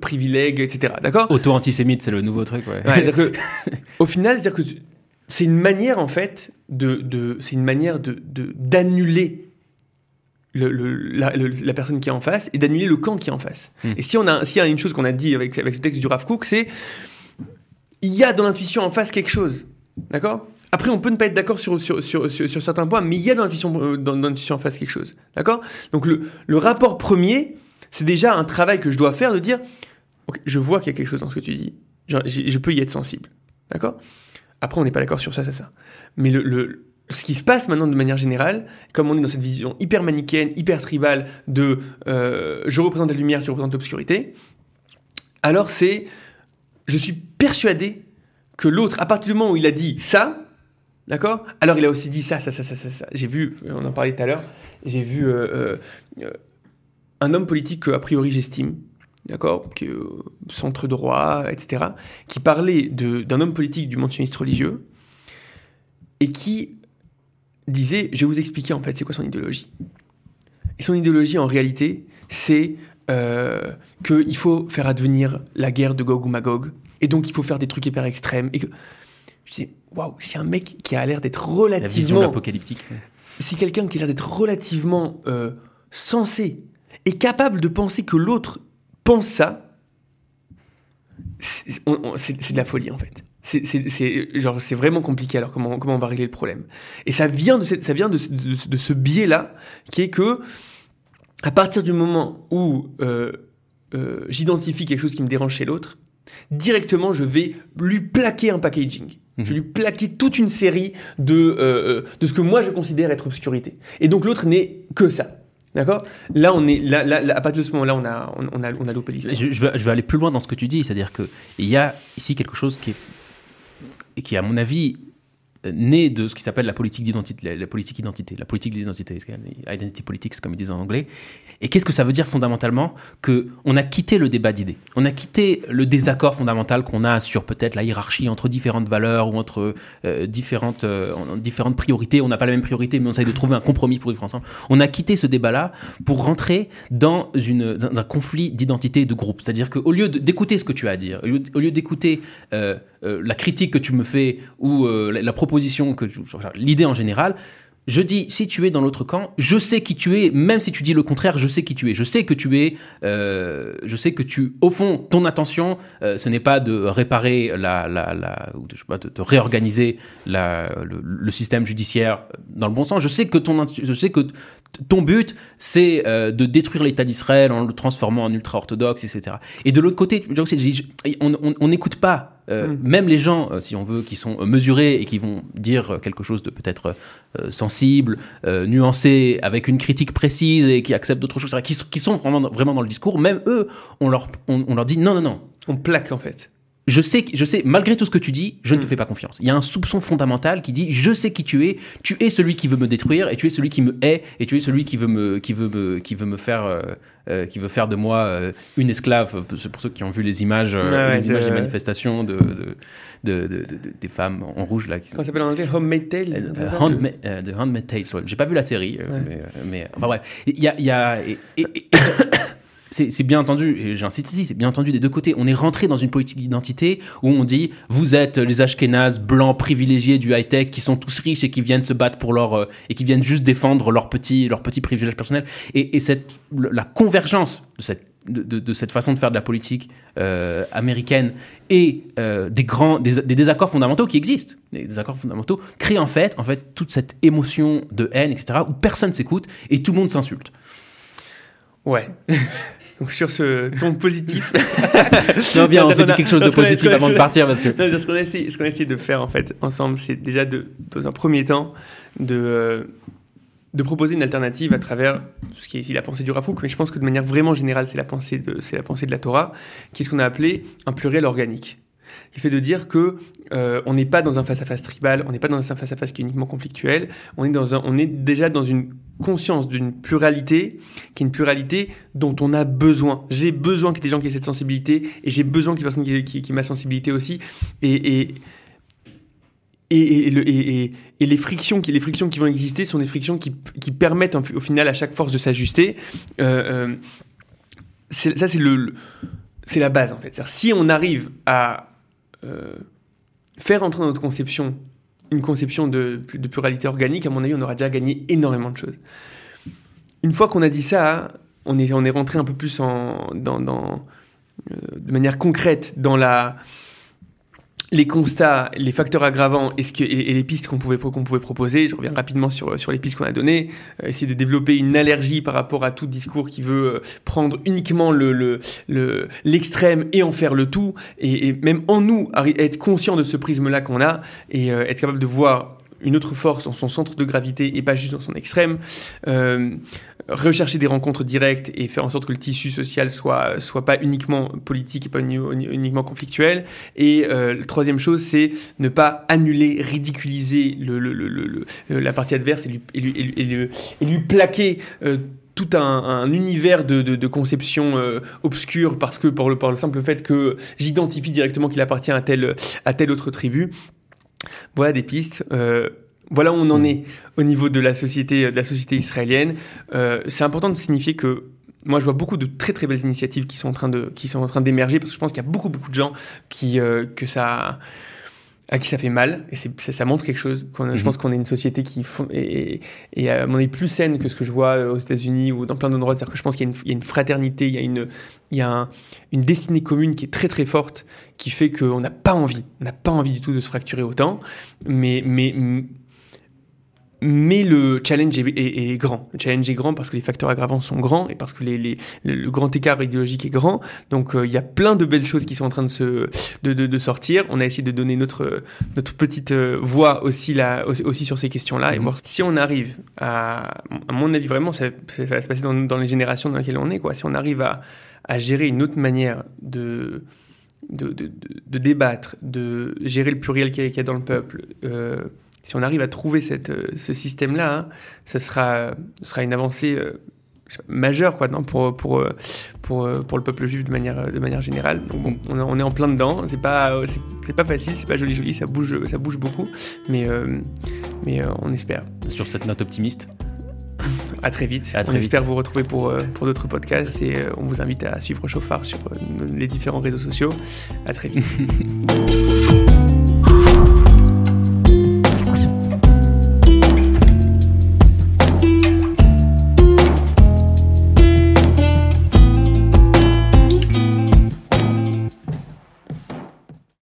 Speaker 1: privilègue, etc. D'accord?
Speaker 2: Auto-antisémite, c'est le nouveau truc. Ouais.
Speaker 1: que, au final, c'est-à-dire que c'est une manière en fait de, de c'est une manière de d'annuler le, la, la, personne qui est en face et d'annuler le camp qui est en face. Hmm. Et si on a, s'il y a une chose qu'on a dit avec, avec le texte du Rav Kook, c'est il y a dans l'intuition en face quelque chose. D'accord? Après, on peut ne pas être d'accord sur, sur, sur, sur, certains points, mais il y a dans l'intuition, euh, dans, l'intuition en face quelque chose. D'accord? Donc le, le rapport premier, c'est déjà un travail que je dois faire de dire je vois qu'il y a quelque chose dans ce que tu dis. Je peux y être sensible. D'accord? Après, on n'est pas d'accord sur ça, ça, ça. Mais le, le ce qui se passe maintenant de manière générale, comme on est dans cette vision hyper manichéenne, hyper tribale de euh, je représente la lumière, tu représentes l'obscurité, alors c'est je suis persuadé que l'autre, à partir du moment où il a dit ça, d'accord? Alors il a aussi dit ça, ça, ça, ça, ça. J'ai vu, on en parlait tout à l'heure, j'ai vu euh, euh, un homme politique que, a priori, j'estime, d'accord, centre droit, etc., qui parlait d'un homme politique du mentionniste religieux et qui disait, je vais vous expliquer en fait c'est quoi son idéologie. Et son idéologie en réalité, c'est euh, qu'il faut faire advenir la guerre de Gog ou Magog, et donc il faut faire des trucs hyper extrêmes. Et que je dis, waouh, c'est un mec qui a l'air d'être relativement. La vision
Speaker 2: apocalyptique.
Speaker 1: C'est quelqu'un qui a l'air d'être relativement euh, sensé et capable de penser que l'autre pense ça. C'est de la folie en fait c'est genre c'est vraiment compliqué alors comment comment on va régler le problème et ça vient de cette, ça vient de, de, ce biais là qui est que à partir du moment où euh, euh, j'identifie quelque chose qui me dérange chez l'autre, directement, je vais lui plaquer un packaging. Je vais lui plaquer toute une série de, euh, de ce que moi je considère être obscurité. Et donc l'autre n'est que ça. D'accord? Là, on est, là, là, à partir de ce moment-là, on a, on, a, on a loupé l'histoire.
Speaker 2: Je, je, je vais aller plus loin dans ce que tu dis, c'est-à-dire qu'il y a ici quelque chose qui est, qui, à mon avis, né de ce qui s'appelle la politique d'identité, la, politique identité, la politique d'identité, identity politics comme ils disent en anglais. Et qu'est-ce que ça veut dire fondamentalement? Que on a quitté le débat d'idées, on a quitté le désaccord fondamental qu'on a sur peut-être la hiérarchie entre différentes valeurs ou entre euh, différentes euh, différentes priorités. On n'a pas la même priorité, mais on essaie de trouver un compromis pour vivre ensemble. On a quitté ce débat-là pour rentrer dans une dans un conflit d'identité de groupe. C'est-à-dire qu'au lieu d'écouter ce que tu as à dire, au lieu d'écouter euh, euh, la critique que tu me fais ou euh, la, proposition que l'idée en général, je dis, si tu es dans l'autre camp, je sais qui tu es, même si tu dis le contraire, je sais qui tu es. Je sais que tu es, euh, je sais que tu, au fond, ton attention, ce n'est pas de réparer la, la, ou de, je sais pas, de, réorganiser la, le, système judiciaire dans le bon sens. Je sais que ton, je sais que ton but, c'est de détruire l'État d'Israël en le transformant en ultra-orthodoxe, etc. Et de l'autre côté, on n'écoute pas euh, mm. Même les gens, euh, si on veut, qui sont euh, mesurés et qui vont dire quelque chose de peut-être sensible, nuancé, avec une critique précise et qui acceptent d'autres choses, qui, qui, sont vraiment, vraiment dans le discours, même eux, on leur, on, on leur dit non, non, non.
Speaker 1: On plaque en fait
Speaker 2: je sais, je sais, malgré tout ce que tu dis, je ne te mm. fais pas confiance. Il y a un soupçon fondamental qui dit, je sais qui tu es, tu es celui qui veut me détruire, et tu es celui qui me hait, et tu es celui qui veut me, qui veut me, qui veut me faire, euh, euh, qui veut faire de moi euh, une esclave. Pour ceux qui ont vu les images, les images des manifestations de, de, de, des femmes en rouge là.
Speaker 1: Qui Comment ça s'appelle en anglais? Homemade Tale.
Speaker 2: The Handmaid Tale. J'ai pas vu la série, mais, mais, enfin bref, il y a, il y a c'est bien entendu, et j'insiste ici, c'est bien entendu des deux côtés. On est rentré dans une politique d'identité où on dit vous êtes les Ashkénazes blancs privilégiés du high-tech qui sont tous riches et qui viennent se battre pour leur. Euh, et qui viennent juste défendre leurs petits, leur petits privilèges personnels. Et, cette, la convergence de cette, de, cette façon de faire de la politique euh, américaine et euh, des, grands, des, désaccords fondamentaux qui existent, des désaccords fondamentaux, créent en fait, en fait toute cette émotion de haine, etc., où personne s'écoute et tout le monde s'insulte.
Speaker 1: Ouais. Donc sur ce ton positif.
Speaker 2: non, bien, on fait quelque chose de positif avant de partir parce que.
Speaker 1: ce qu'on essaie, ce qu'on essaie de faire en fait ensemble, c'est déjà de, dans un premier temps, de euh, de proposer une alternative à travers ce qui est ici la pensée du Rafouk, mais je pense que de manière vraiment générale, c'est la pensée de, c'est la pensée de la Torah, qui est ce qu'on a appelé un pluriel organique qui fait de dire que euh, on n'est pas dans un face-à-face tribal, on n'est pas dans un face-à-face qui est uniquement conflictuel, on est, dans un, on est déjà dans une conscience d'une pluralité, qui est une pluralité dont on a besoin. J'ai besoin qu'il y ait des gens qui aient cette sensibilité, et j'ai besoin qu'il y ait des personnes qui, qui ma sensibilité aussi, et, et, les frictions qui les frictions qui vont exister sont des frictions qui, qui permettent au final à chaque force de s'ajuster. Euh, euh, ça c'est le, c'est la base en fait. Si on arrive à euh, faire entrer dans notre conception une conception de, de, pluralité organique, à mon avis, on aura déjà gagné énormément de choses. Une fois qu'on a dit ça, on est, on est rentré un peu plus en, dans, euh, de manière concrète dans la, les constats, les facteurs aggravants et, ce que, et, les pistes qu'on pouvait, qu'on pouvait proposer. Je reviens rapidement sur, sur les pistes qu'on a données. Euh, essayer de développer une allergie par rapport à tout discours qui veut euh, prendre uniquement le, le, l'extrême et en faire le tout. Et, même en nous, être conscient de ce prisme-là qu'on a et euh, être capable de voir une autre force dans son centre de gravité et pas juste dans son extrême. Euh, rechercher des rencontres directes et faire en sorte que le tissu social soit soit pas uniquement politique et pas uniquement conflictuel. Et euh, la troisième chose, c'est ne pas annuler, ridiculiser le, le, le, la partie adverse et lui, plaquer. Tout un, un, univers de, de, de conception euh, obscure parce que par le, par le simple fait que j'identifie directement qu'il appartient à telle, à telle autre tribu. Voilà des pistes. Euh, voilà où on en mm. est au niveau de la société, de la société israélienne. Euh, c'est important de signifier que moi, je vois beaucoup de très très belles initiatives qui sont en train de qui sont en train d'émerger parce que je pense qu'il y a beaucoup beaucoup de gens qui euh, que ça à qui ça fait mal et ça, ça montre quelque chose. Je mm-hmm. pense qu'on est une société qui est, est, à mon avis plus saine que ce que je vois aux États-Unis ou dans plein d'endroits. C'est-à-dire que je pense qu'il y, y, a une fraternité, il y a une il y a un, une destinée commune qui est très très forte, qui fait qu'on n'a pas envie, on n'a pas envie du tout de se fracturer autant. Mais mais mais le challenge est, grand. Le challenge est grand parce que les facteurs aggravants sont grands et parce que les, le grand écart idéologique est grand. Donc euh, il y a plein de belles choses qui sont en train de, se, de, de, sortir. On a essayé de donner notre, notre petite euh, voix aussi, là, aussi sur ces questions-là et mhm. voir si on arrive à, à mon avis, vraiment, ça, ça va se passer dans, dans, les générations dans lesquelles on est. Quoi. Si on arrive à, à gérer une autre manière de, de, de, de, débattre, de gérer le pluriel qu'il y, a dans le peuple, euh, si on arrive à trouver cette, euh, ce système-là, hein, ce, sera, ce sera une avancée euh, majeure quoi, non, pour, pour, pour, pour, le peuple juif de manière, de manière générale. Donc bon, on, est en plein dedans, c'est pas, c'est, pas facile, c'est pas joli joli, ça bouge, ça bouge beaucoup, mais, mais on espère.
Speaker 2: Sur cette note optimiste
Speaker 1: à très vite. À on espère vous retrouver pour, pour d'autres podcasts et on vous invite à suivre Chauffard sur les différents réseaux sociaux. À très vite.